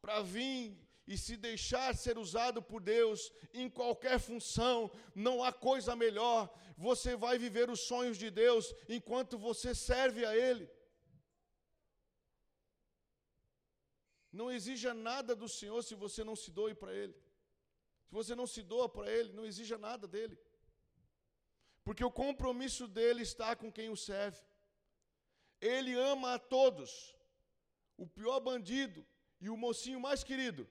para vir e se deixar ser usado por Deus em qualquer função, não há coisa melhor. Você vai viver os sonhos de Deus enquanto você serve a Ele. Não exija nada do Senhor se você não se doe para Ele. Se você não se doa para Ele, não exija nada dele. Porque o compromisso dele está com quem o serve. Ele ama a todos, o pior bandido e o mocinho mais querido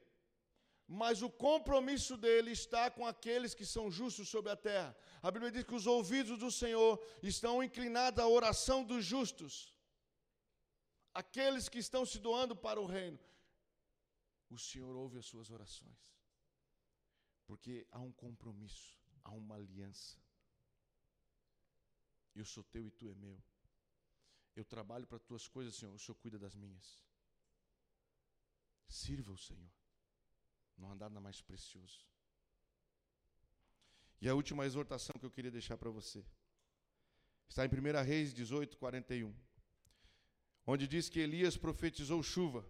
mas o compromisso dele está com aqueles que são justos sobre a terra. A Bíblia diz que os ouvidos do Senhor estão inclinados à oração dos justos, aqueles que estão se doando para o reino. O Senhor ouve as suas orações, porque há um compromisso, há uma aliança. Eu sou teu e tu é meu. Eu trabalho para as tuas coisas, Senhor, o Senhor cuida das minhas. Sirva o Senhor. Não há nada mais precioso. E a última exortação que eu queria deixar para você está em 1 Reis 18, 41, onde diz que Elias profetizou chuva.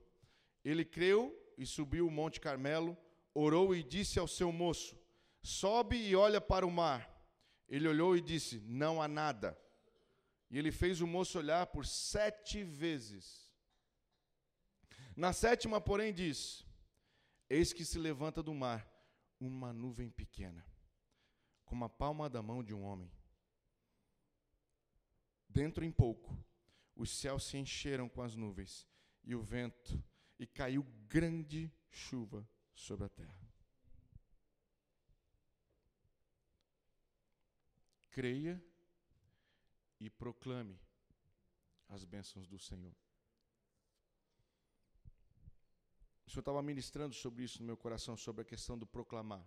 Ele creu e subiu o Monte Carmelo, orou e disse ao seu moço: Sobe e olha para o mar. Ele olhou e disse: Não há nada. E ele fez o moço olhar por sete vezes. Na sétima, porém, diz: Eis que se levanta do mar uma nuvem pequena, como a palma da mão de um homem. Dentro em pouco, os céus se encheram com as nuvens e o vento, e caiu grande chuva sobre a terra. Creia e proclame as bênçãos do Senhor. O Senhor estava ministrando sobre isso no meu coração, sobre a questão do proclamar.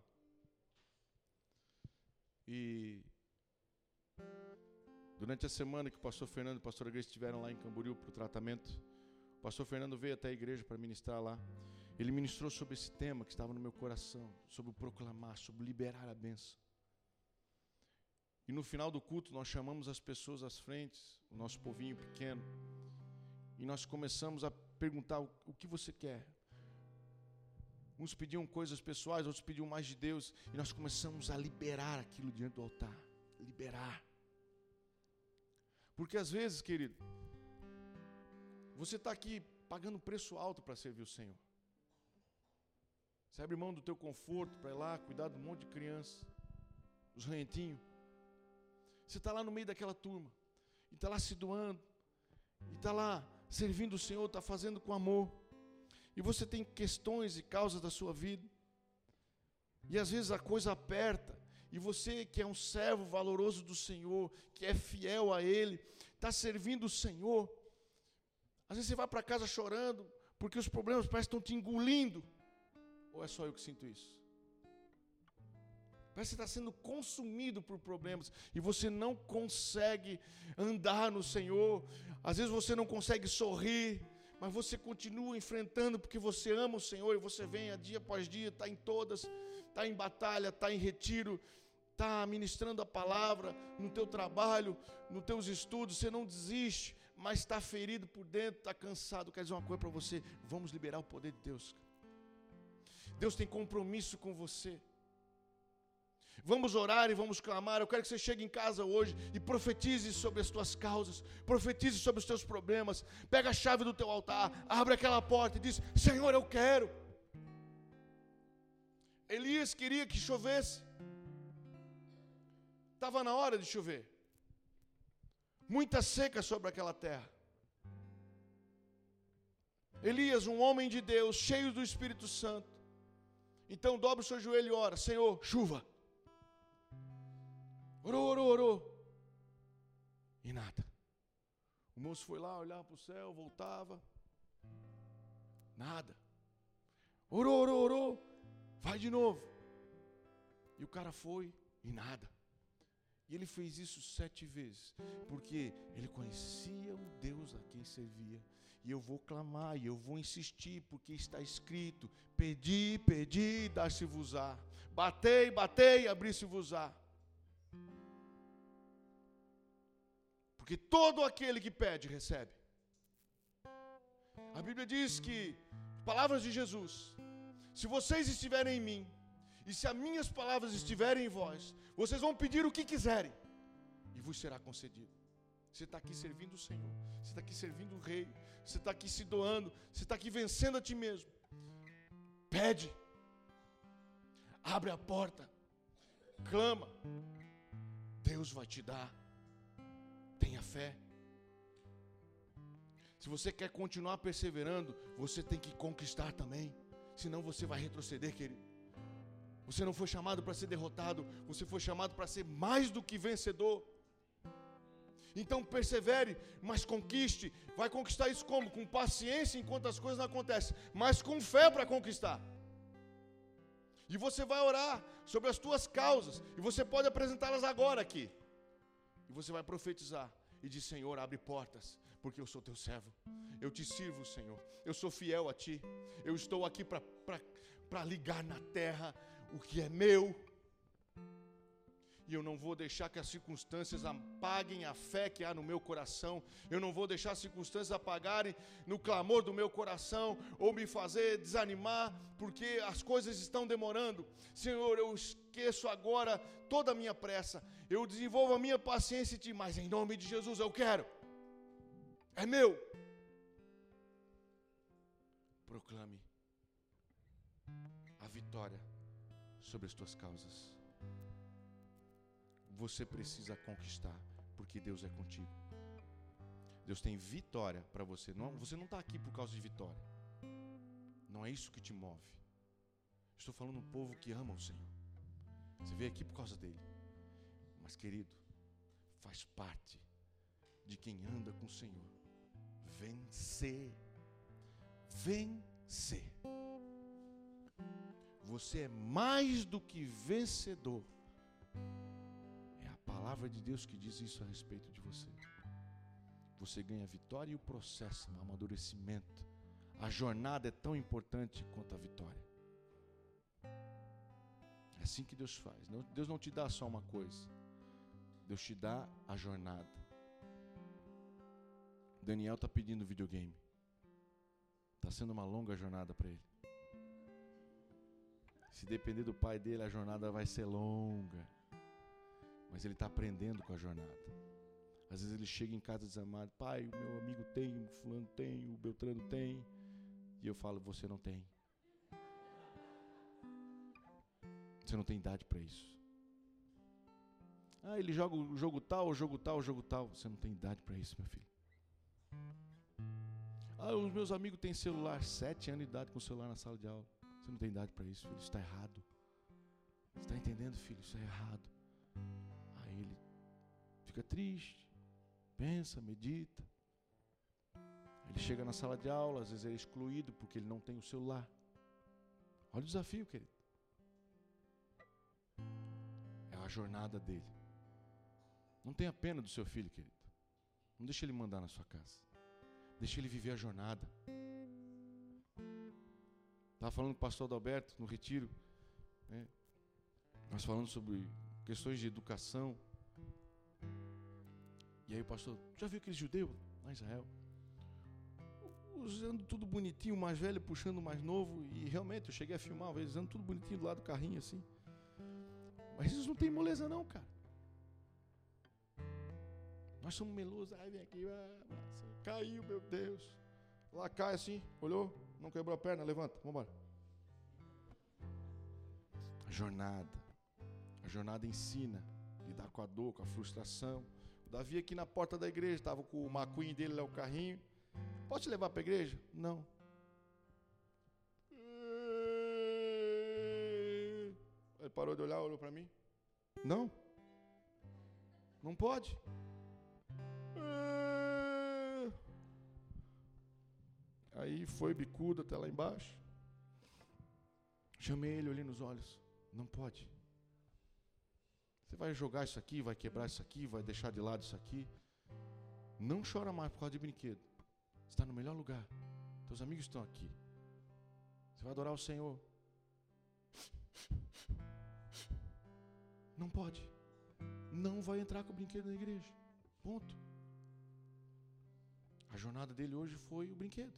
E durante a semana que o pastor Fernando e o pastor Igreja estiveram lá em Camboriú para o tratamento, o pastor Fernando veio até a igreja para ministrar lá. Ele ministrou sobre esse tema que estava no meu coração, sobre o proclamar, sobre liberar a benção. E no final do culto nós chamamos as pessoas às frentes, o nosso povinho pequeno, e nós começamos a perguntar o que você quer, Uns pediam coisas pessoais, outros pediam mais de Deus. E nós começamos a liberar aquilo diante do altar. Liberar. Porque às vezes, querido, você está aqui pagando preço alto para servir o Senhor. Você abre mão do teu conforto para ir lá cuidar de um monte de criança, os ranhentinhos. Você está lá no meio daquela turma, e está lá se doando, e está lá servindo o Senhor, está fazendo com amor e você tem questões e causas da sua vida, e às vezes a coisa aperta, e você que é um servo valoroso do Senhor, que é fiel a Ele, está servindo o Senhor, às vezes você vai para casa chorando, porque os problemas parecem que estão te engolindo, ou é só eu que sinto isso? Parece que está sendo consumido por problemas e você não consegue andar no Senhor. Às vezes você não consegue sorrir, mas você continua enfrentando porque você ama o Senhor e você vem a dia após dia, está em todas, está em batalha, está em retiro, está ministrando a palavra no teu trabalho, nos teus estudos, você não desiste, mas está ferido por dentro, está cansado. Quer dizer uma coisa para você: vamos liberar o poder de Deus. Deus tem compromisso com você. Vamos orar e vamos clamar. Eu quero que você chegue em casa hoje e profetize sobre as tuas causas, profetize sobre os teus problemas. Pega a chave do teu altar, abre aquela porta e diz: Senhor, eu quero. Elias queria que chovesse. Estava na hora de chover. Muita seca sobre aquela terra. Elias, um homem de Deus, cheio do Espírito Santo. Então dobra o seu joelho e ora: Senhor, chuva. Orou, orou, orou. E nada. O moço foi lá, olhava para o céu, voltava. Nada. Orou, orou, orou. Vai de novo. E o cara foi e nada. E ele fez isso sete vezes, porque ele conhecia o Deus a quem servia. E eu vou clamar, e eu vou insistir, porque está escrito: Pedi, pedi, dar-se-vos-á. Batei, batei, abri-se-vos-á. Porque todo aquele que pede, recebe. A Bíblia diz que, palavras de Jesus, se vocês estiverem em mim, e se as minhas palavras estiverem em vós, vocês vão pedir o que quiserem, e vos será concedido. Você está aqui servindo o Senhor, você está aqui servindo o Rei, você está aqui se doando, você está aqui vencendo a ti mesmo. Pede, abre a porta, clama, Deus vai te dar. Fé. Se você quer continuar perseverando, você tem que conquistar também. Senão você vai retroceder, querido. Você não foi chamado para ser derrotado, você foi chamado para ser mais do que vencedor. Então persevere, mas conquiste. Vai conquistar isso como? Com paciência enquanto as coisas não acontecem, mas com fé para conquistar. E você vai orar sobre as tuas causas, e você pode apresentá-las agora aqui. E você vai profetizar e diz: Senhor, abre portas, porque eu sou teu servo. Eu te sirvo, Senhor. Eu sou fiel a ti. Eu estou aqui para ligar na terra o que é meu e eu não vou deixar que as circunstâncias apaguem a fé que há no meu coração, eu não vou deixar as circunstâncias apagarem no clamor do meu coração, ou me fazer desanimar, porque as coisas estão demorando. Senhor, eu esqueço agora toda a minha pressa, eu desenvolvo a minha paciência em Ti, mas em nome de Jesus eu quero, é meu. Proclame a vitória sobre as tuas causas você precisa conquistar, porque Deus é contigo. Deus tem vitória para você. Não, você não está aqui por causa de vitória. Não é isso que te move. Estou falando um povo que ama o Senhor. Você veio aqui por causa dele. Mas, querido, faz parte de quem anda com o Senhor. Vencer. Vencer. Você é mais do que vencedor palavra de Deus que diz isso a respeito de você. Você ganha vitória e o processo, o amadurecimento. A jornada é tão importante quanto a vitória. É assim que Deus faz. Deus não te dá só uma coisa. Deus te dá a jornada. Daniel está pedindo videogame. Está sendo uma longa jornada para ele. Se depender do pai dele, a jornada vai ser longa mas ele está aprendendo com a jornada. Às vezes ele chega em casa desamado, pai, o meu amigo tem, o fulano tem, o Beltrano tem, e eu falo, você não tem. Você não tem idade para isso. Ah, ele joga o jogo tal, o jogo tal, o jogo tal. Você não tem idade para isso, meu filho. Ah, os meus amigos têm celular, sete anos de idade com celular na sala de aula. Você não tem idade para isso, filho. Isso está errado. Você está entendendo, filho? Isso é errado fica triste, pensa, medita. Ele chega na sala de aula, às vezes é excluído porque ele não tem o celular. Olha o desafio, querido. É a jornada dele. Não tenha pena do seu filho, querido. Não deixe ele mandar na sua casa. Deixe ele viver a jornada. Estava falando com o pastor Adalberto no retiro. Né? Nós falamos sobre questões de educação. E aí o pastor, já viu aquele judeu lá em Israel? Usando tudo bonitinho, o mais velho puxando o mais novo. E realmente eu cheguei a filmar vez, usando tudo bonitinho do lado do carrinho assim. Mas Jesus não tem moleza, não, cara. Nós somos melosos. Ai, vem aqui. caiu, meu Deus. Lá cai assim, olhou, não quebrou a perna, levanta, vamos embora. A jornada. A jornada ensina lidar com a dor, com a frustração. Davi aqui na porta da igreja, estava com o macuinho dele lá, o carrinho. Pode te levar para a igreja? Não. Ele parou de olhar, olhou para mim. Não. Não pode. Aí foi bicudo até lá embaixo. Chamei ele, olhei nos olhos. Não pode. Você vai jogar isso aqui, vai quebrar isso aqui, vai deixar de lado isso aqui. Não chora mais por causa de brinquedo. Você está no melhor lugar. Teus amigos estão aqui. Você vai adorar o Senhor. Não pode. Não vai entrar com o brinquedo na igreja. Ponto. A jornada dele hoje foi o brinquedo.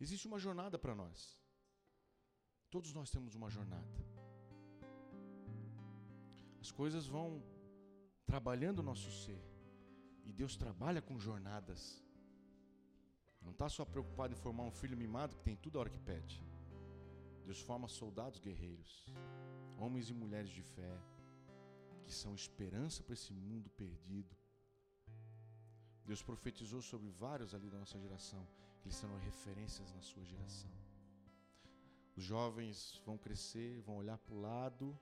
Existe uma jornada para nós. Todos nós temos uma jornada. As coisas vão trabalhando o nosso ser. E Deus trabalha com jornadas. Não está só preocupado em formar um filho mimado que tem tudo a hora que pede. Deus forma soldados guerreiros, homens e mulheres de fé, que são esperança para esse mundo perdido. Deus profetizou sobre vários ali da nossa geração, que eles serão referências na sua geração. Os jovens vão crescer, vão olhar para o lado,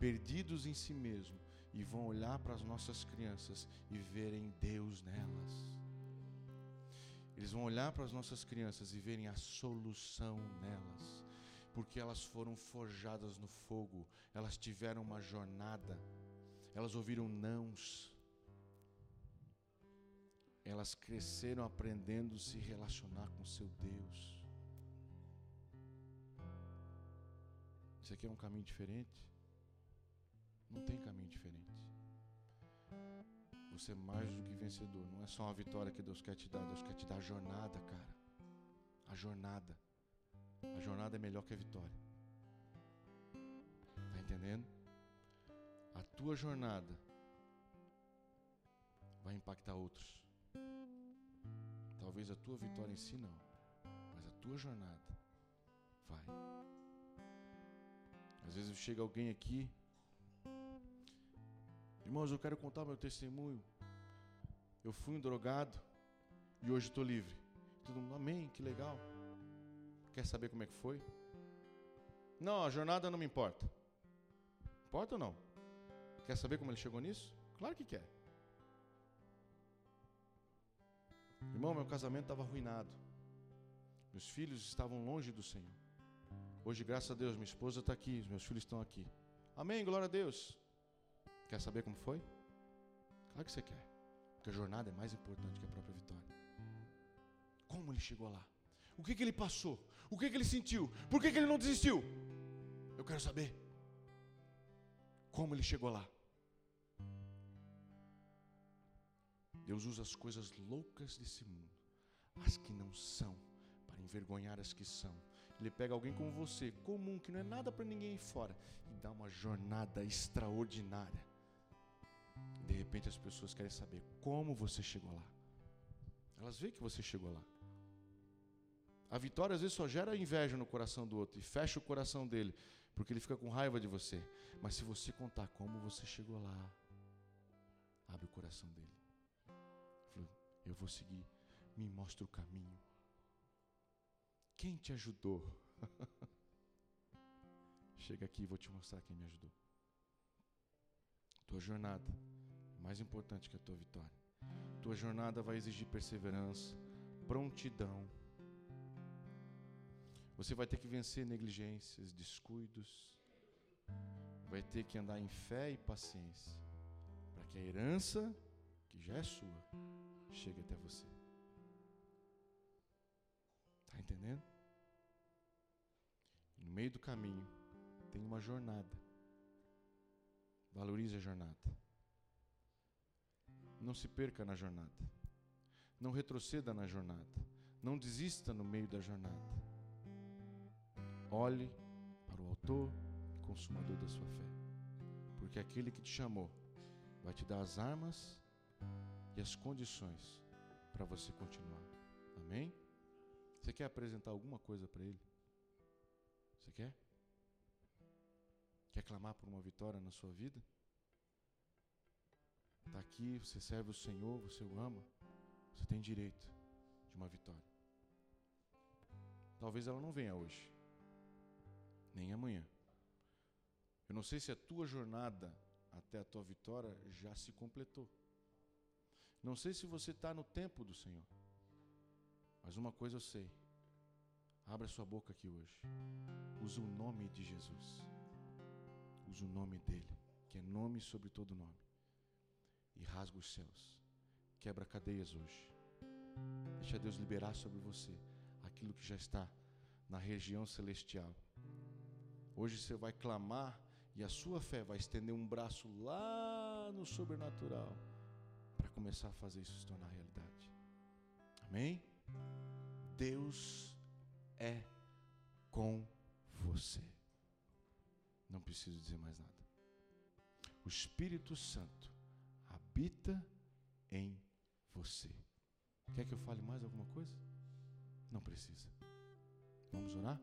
perdidos em si mesmo, e vão olhar para as nossas crianças e verem Deus nelas. Eles vão olhar para as nossas crianças e verem a solução nelas, porque elas foram forjadas no fogo, elas tiveram uma jornada, elas ouviram nãos, elas cresceram aprendendo a se relacionar com seu Deus. Isso aqui é um caminho diferente? Não tem caminho diferente. Você é mais do que vencedor. Não é só uma vitória que Deus quer te dar. Deus quer te dar a jornada, cara. A jornada. A jornada é melhor que a vitória. Está entendendo? A tua jornada vai impactar outros. Talvez a tua vitória em si não, mas a tua jornada vai. Às vezes chega alguém aqui Irmãos, eu quero contar meu testemunho. Eu fui um drogado e hoje estou livre. Todo mundo, amém, que legal. Quer saber como é que foi? Não, a jornada não me importa. Importa ou não? Quer saber como ele chegou nisso? Claro que quer. Irmão, meu casamento estava arruinado. Meus filhos estavam longe do Senhor. Hoje, graças a Deus, minha esposa está aqui, meus filhos estão aqui. Amém, glória a Deus. Quer saber como foi? Claro que você quer. Porque a jornada é mais importante que a própria vitória. Como ele chegou lá? O que, que ele passou? O que, que ele sentiu? Por que, que ele não desistiu? Eu quero saber. Como ele chegou lá? Deus usa as coisas loucas desse mundo, as que não são, para envergonhar as que são. Ele pega alguém como você, comum, que não é nada para ninguém fora, e dá uma jornada extraordinária de repente as pessoas querem saber como você chegou lá. Elas veem que você chegou lá. A vitória às vezes só gera inveja no coração do outro e fecha o coração dele, porque ele fica com raiva de você. Mas se você contar como você chegou lá, abre o coração dele. Eu vou seguir, me mostra o caminho. Quem te ajudou? Chega aqui e vou te mostrar quem me ajudou. Tua jornada mais importante que a tua vitória. Tua jornada vai exigir perseverança, prontidão. Você vai ter que vencer negligências, descuidos. Vai ter que andar em fé e paciência para que a herança, que já é sua, chegue até você. Está entendendo? No meio do caminho tem uma jornada. Valorize a jornada. Não se perca na jornada. Não retroceda na jornada. Não desista no meio da jornada. Olhe para o Autor e consumador da sua fé. Porque aquele que te chamou vai te dar as armas e as condições para você continuar. Amém? Você quer apresentar alguma coisa para Ele? Você quer? Quer clamar por uma vitória na sua vida? Está aqui, você serve o Senhor, você o ama, você tem direito de uma vitória. Talvez ela não venha hoje, nem amanhã. Eu não sei se a tua jornada até a tua vitória já se completou. Não sei se você está no tempo do Senhor, mas uma coisa eu sei. Abra sua boca aqui hoje. Use o nome de Jesus. Use o nome dele, que é nome sobre todo nome. E rasga os céus. Quebra cadeias hoje. Deixa Deus liberar sobre você aquilo que já está na região celestial. Hoje você vai clamar e a sua fé vai estender um braço lá no sobrenatural para começar a fazer isso se tornar realidade. Amém? Deus é com você. Não preciso dizer mais nada. O Espírito Santo habita em você. Quer que eu fale mais alguma coisa? Não precisa. Vamos orar?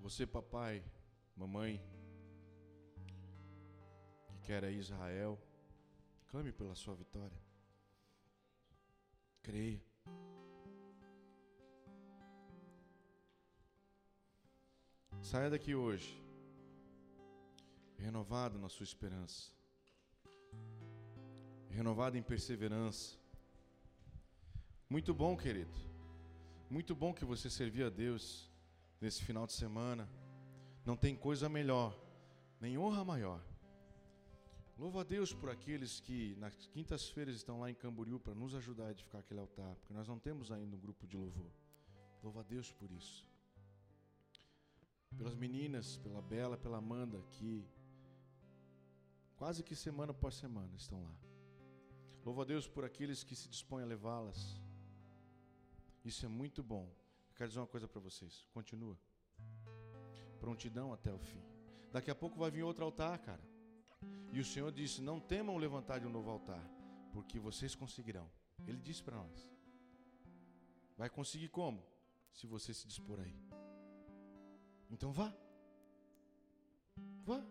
Você, papai, mamãe, que quer a Israel, clame pela sua vitória. Creia. Saia daqui hoje, renovado na sua esperança, renovado em perseverança. Muito bom, querido. Muito bom que você servia a Deus nesse final de semana. Não tem coisa melhor, nem honra maior. Louvo a Deus por aqueles que nas quintas-feiras estão lá em Camboriú para nos ajudar a edificar aquele altar, porque nós não temos ainda um grupo de louvor. Louvo a Deus por isso. Pelas meninas, pela Bela, pela Amanda, que quase que semana após semana estão lá. Louvo a Deus por aqueles que se dispõem a levá-las. Isso é muito bom. Quero dizer uma coisa para vocês. Continua. Prontidão até o fim. Daqui a pouco vai vir outro altar, cara. E o Senhor disse: Não temam levantar de um novo altar, porque vocês conseguirão. Ele disse para nós. Vai conseguir como? Se você se dispor aí. Então vá. Vá.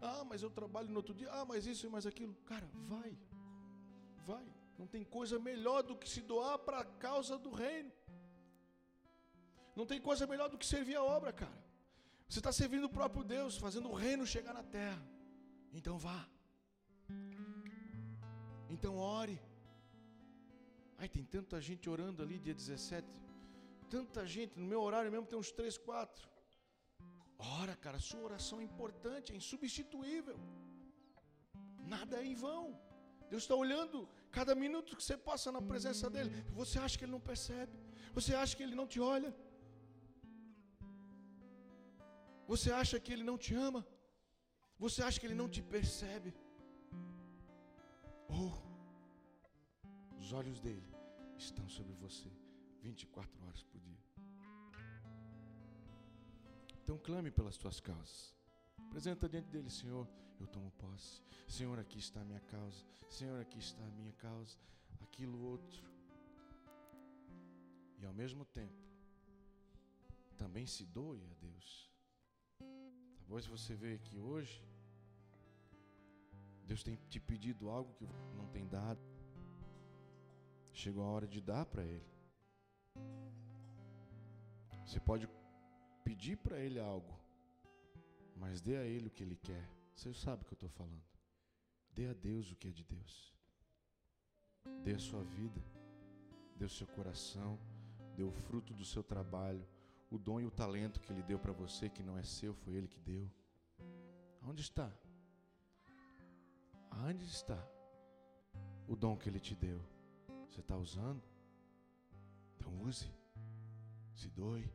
Ah, mas eu trabalho no outro dia. Ah, mas isso e mais aquilo. Cara, vai. Vai. Não tem coisa melhor do que se doar para a causa do reino. Não tem coisa melhor do que servir a obra, cara. Você está servindo o próprio Deus, fazendo o reino chegar na terra. Então vá. Então ore. Ai, tem tanta gente orando ali dia 17. Tanta gente, no meu horário mesmo tem uns 3, 4. Ora, cara, sua oração é importante, é insubstituível. Nada é em vão. Deus está olhando cada minuto que você passa na presença dEle. Você acha que Ele não percebe? Você acha que Ele não te olha? Você acha que Ele não te ama? Você acha que Ele não te percebe? Oh, os olhos dele estão sobre você 24 horas por dia. Então clame pelas tuas causas. Apresenta diante dele, Senhor, eu tomo posse. Senhor, aqui está a minha causa. Senhor, aqui está a minha causa. Aquilo outro. E ao mesmo tempo, também se doe a Deus. Talvez você veio aqui hoje, Deus tem te pedido algo que não tem dado. Chegou a hora de dar para Ele. Você pode pedir para Ele algo, mas dê a Ele o que Ele quer. Você sabe o que eu estou falando. Dê a Deus o que é de Deus. Dê a sua vida, dê o seu coração, dê o fruto do seu trabalho, o dom e o talento que Ele deu para você, que não é seu, foi Ele que deu. Onde está? Onde está o dom que Ele te deu? Você está usando? Então use, se doe,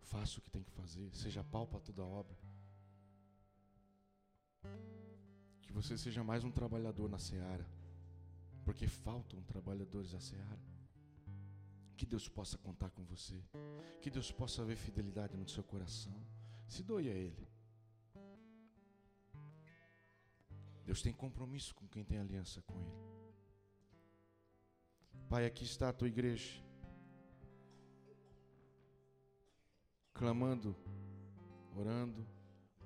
faça o que tem que fazer, seja pau para toda obra. Você seja mais um trabalhador na seara, porque faltam trabalhadores na seara. Que Deus possa contar com você, que Deus possa ver fidelidade no seu coração. Se doe a Ele. Deus tem compromisso com quem tem aliança com Ele. Pai, aqui está a tua igreja, clamando, orando,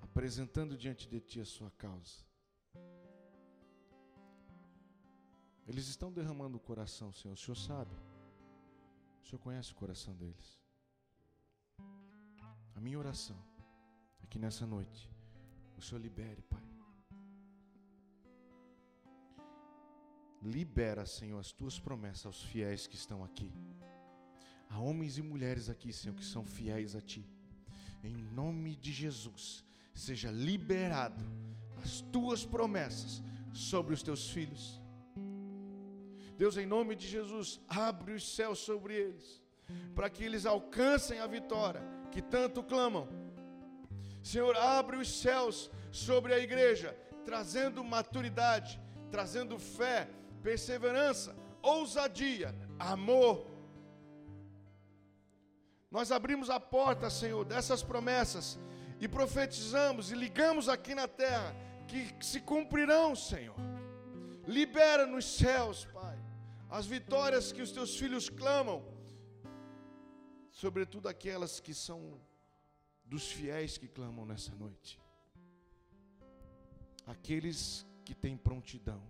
apresentando diante de Ti a sua causa. Eles estão derramando o coração, Senhor, o Senhor sabe, o Senhor conhece o coração deles. A minha oração é que nessa noite o Senhor libere, Pai Libera, Senhor, as tuas promessas aos fiéis que estão aqui. Há homens e mulheres aqui, Senhor, que são fiéis a Ti. Em nome de Jesus, seja liberado as tuas promessas sobre os teus filhos. Deus, em nome de Jesus, abre os céus sobre eles, para que eles alcancem a vitória que tanto clamam. Senhor, abre os céus sobre a igreja, trazendo maturidade, trazendo fé, perseverança, ousadia, amor. Nós abrimos a porta, Senhor, dessas promessas e profetizamos e ligamos aqui na terra que se cumprirão, Senhor. Libera nos céus, Pai, as vitórias que os teus filhos clamam, sobretudo aquelas que são dos fiéis que clamam nessa noite. Aqueles que têm prontidão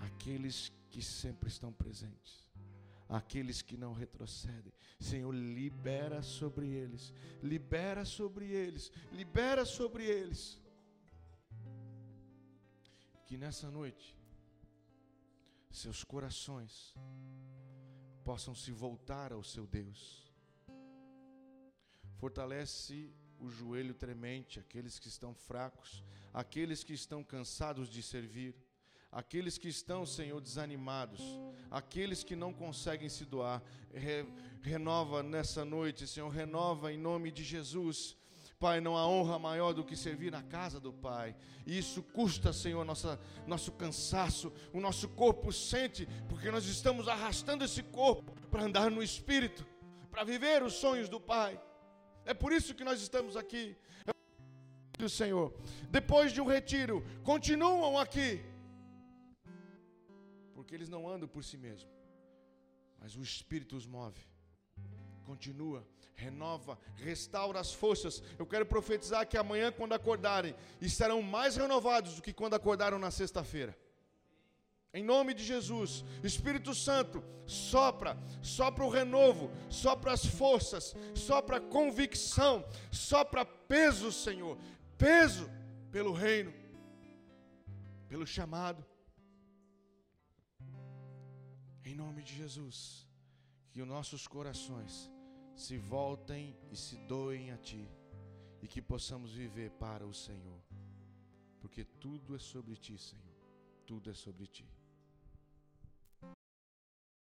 aqueles que sempre estão presentes, aqueles que não retrocedem. Senhor, libera sobre eles, libera sobre eles, libera sobre eles. Que nessa noite, seus corações possam se voltar ao seu Deus. Fortalece o joelho tremente, aqueles que estão fracos, aqueles que estão cansados de servir aqueles que estão, Senhor, desanimados, aqueles que não conseguem se doar, re, renova nessa noite, Senhor, renova em nome de Jesus. Pai, não há honra maior do que servir na casa do Pai. E isso custa, Senhor, nossa, nosso cansaço. O nosso corpo sente, porque nós estamos arrastando esse corpo para andar no Espírito, para viver os sonhos do Pai. É por isso que nós estamos aqui. Senhor, depois de um retiro, continuam aqui porque eles não andam por si mesmos, mas o Espírito os move. Continua, renova, restaura as forças. Eu quero profetizar que amanhã, quando acordarem, estarão mais renovados do que quando acordaram na sexta-feira. Em nome de Jesus, Espírito Santo, sopra, sopra o renovo, sopra as forças, sopra a convicção, sopra peso, Senhor, peso pelo reino, pelo chamado. Em nome de Jesus, que os nossos corações se voltem e se doem a Ti, e que possamos viver para o Senhor, porque tudo é sobre Ti, Senhor, tudo é sobre Ti.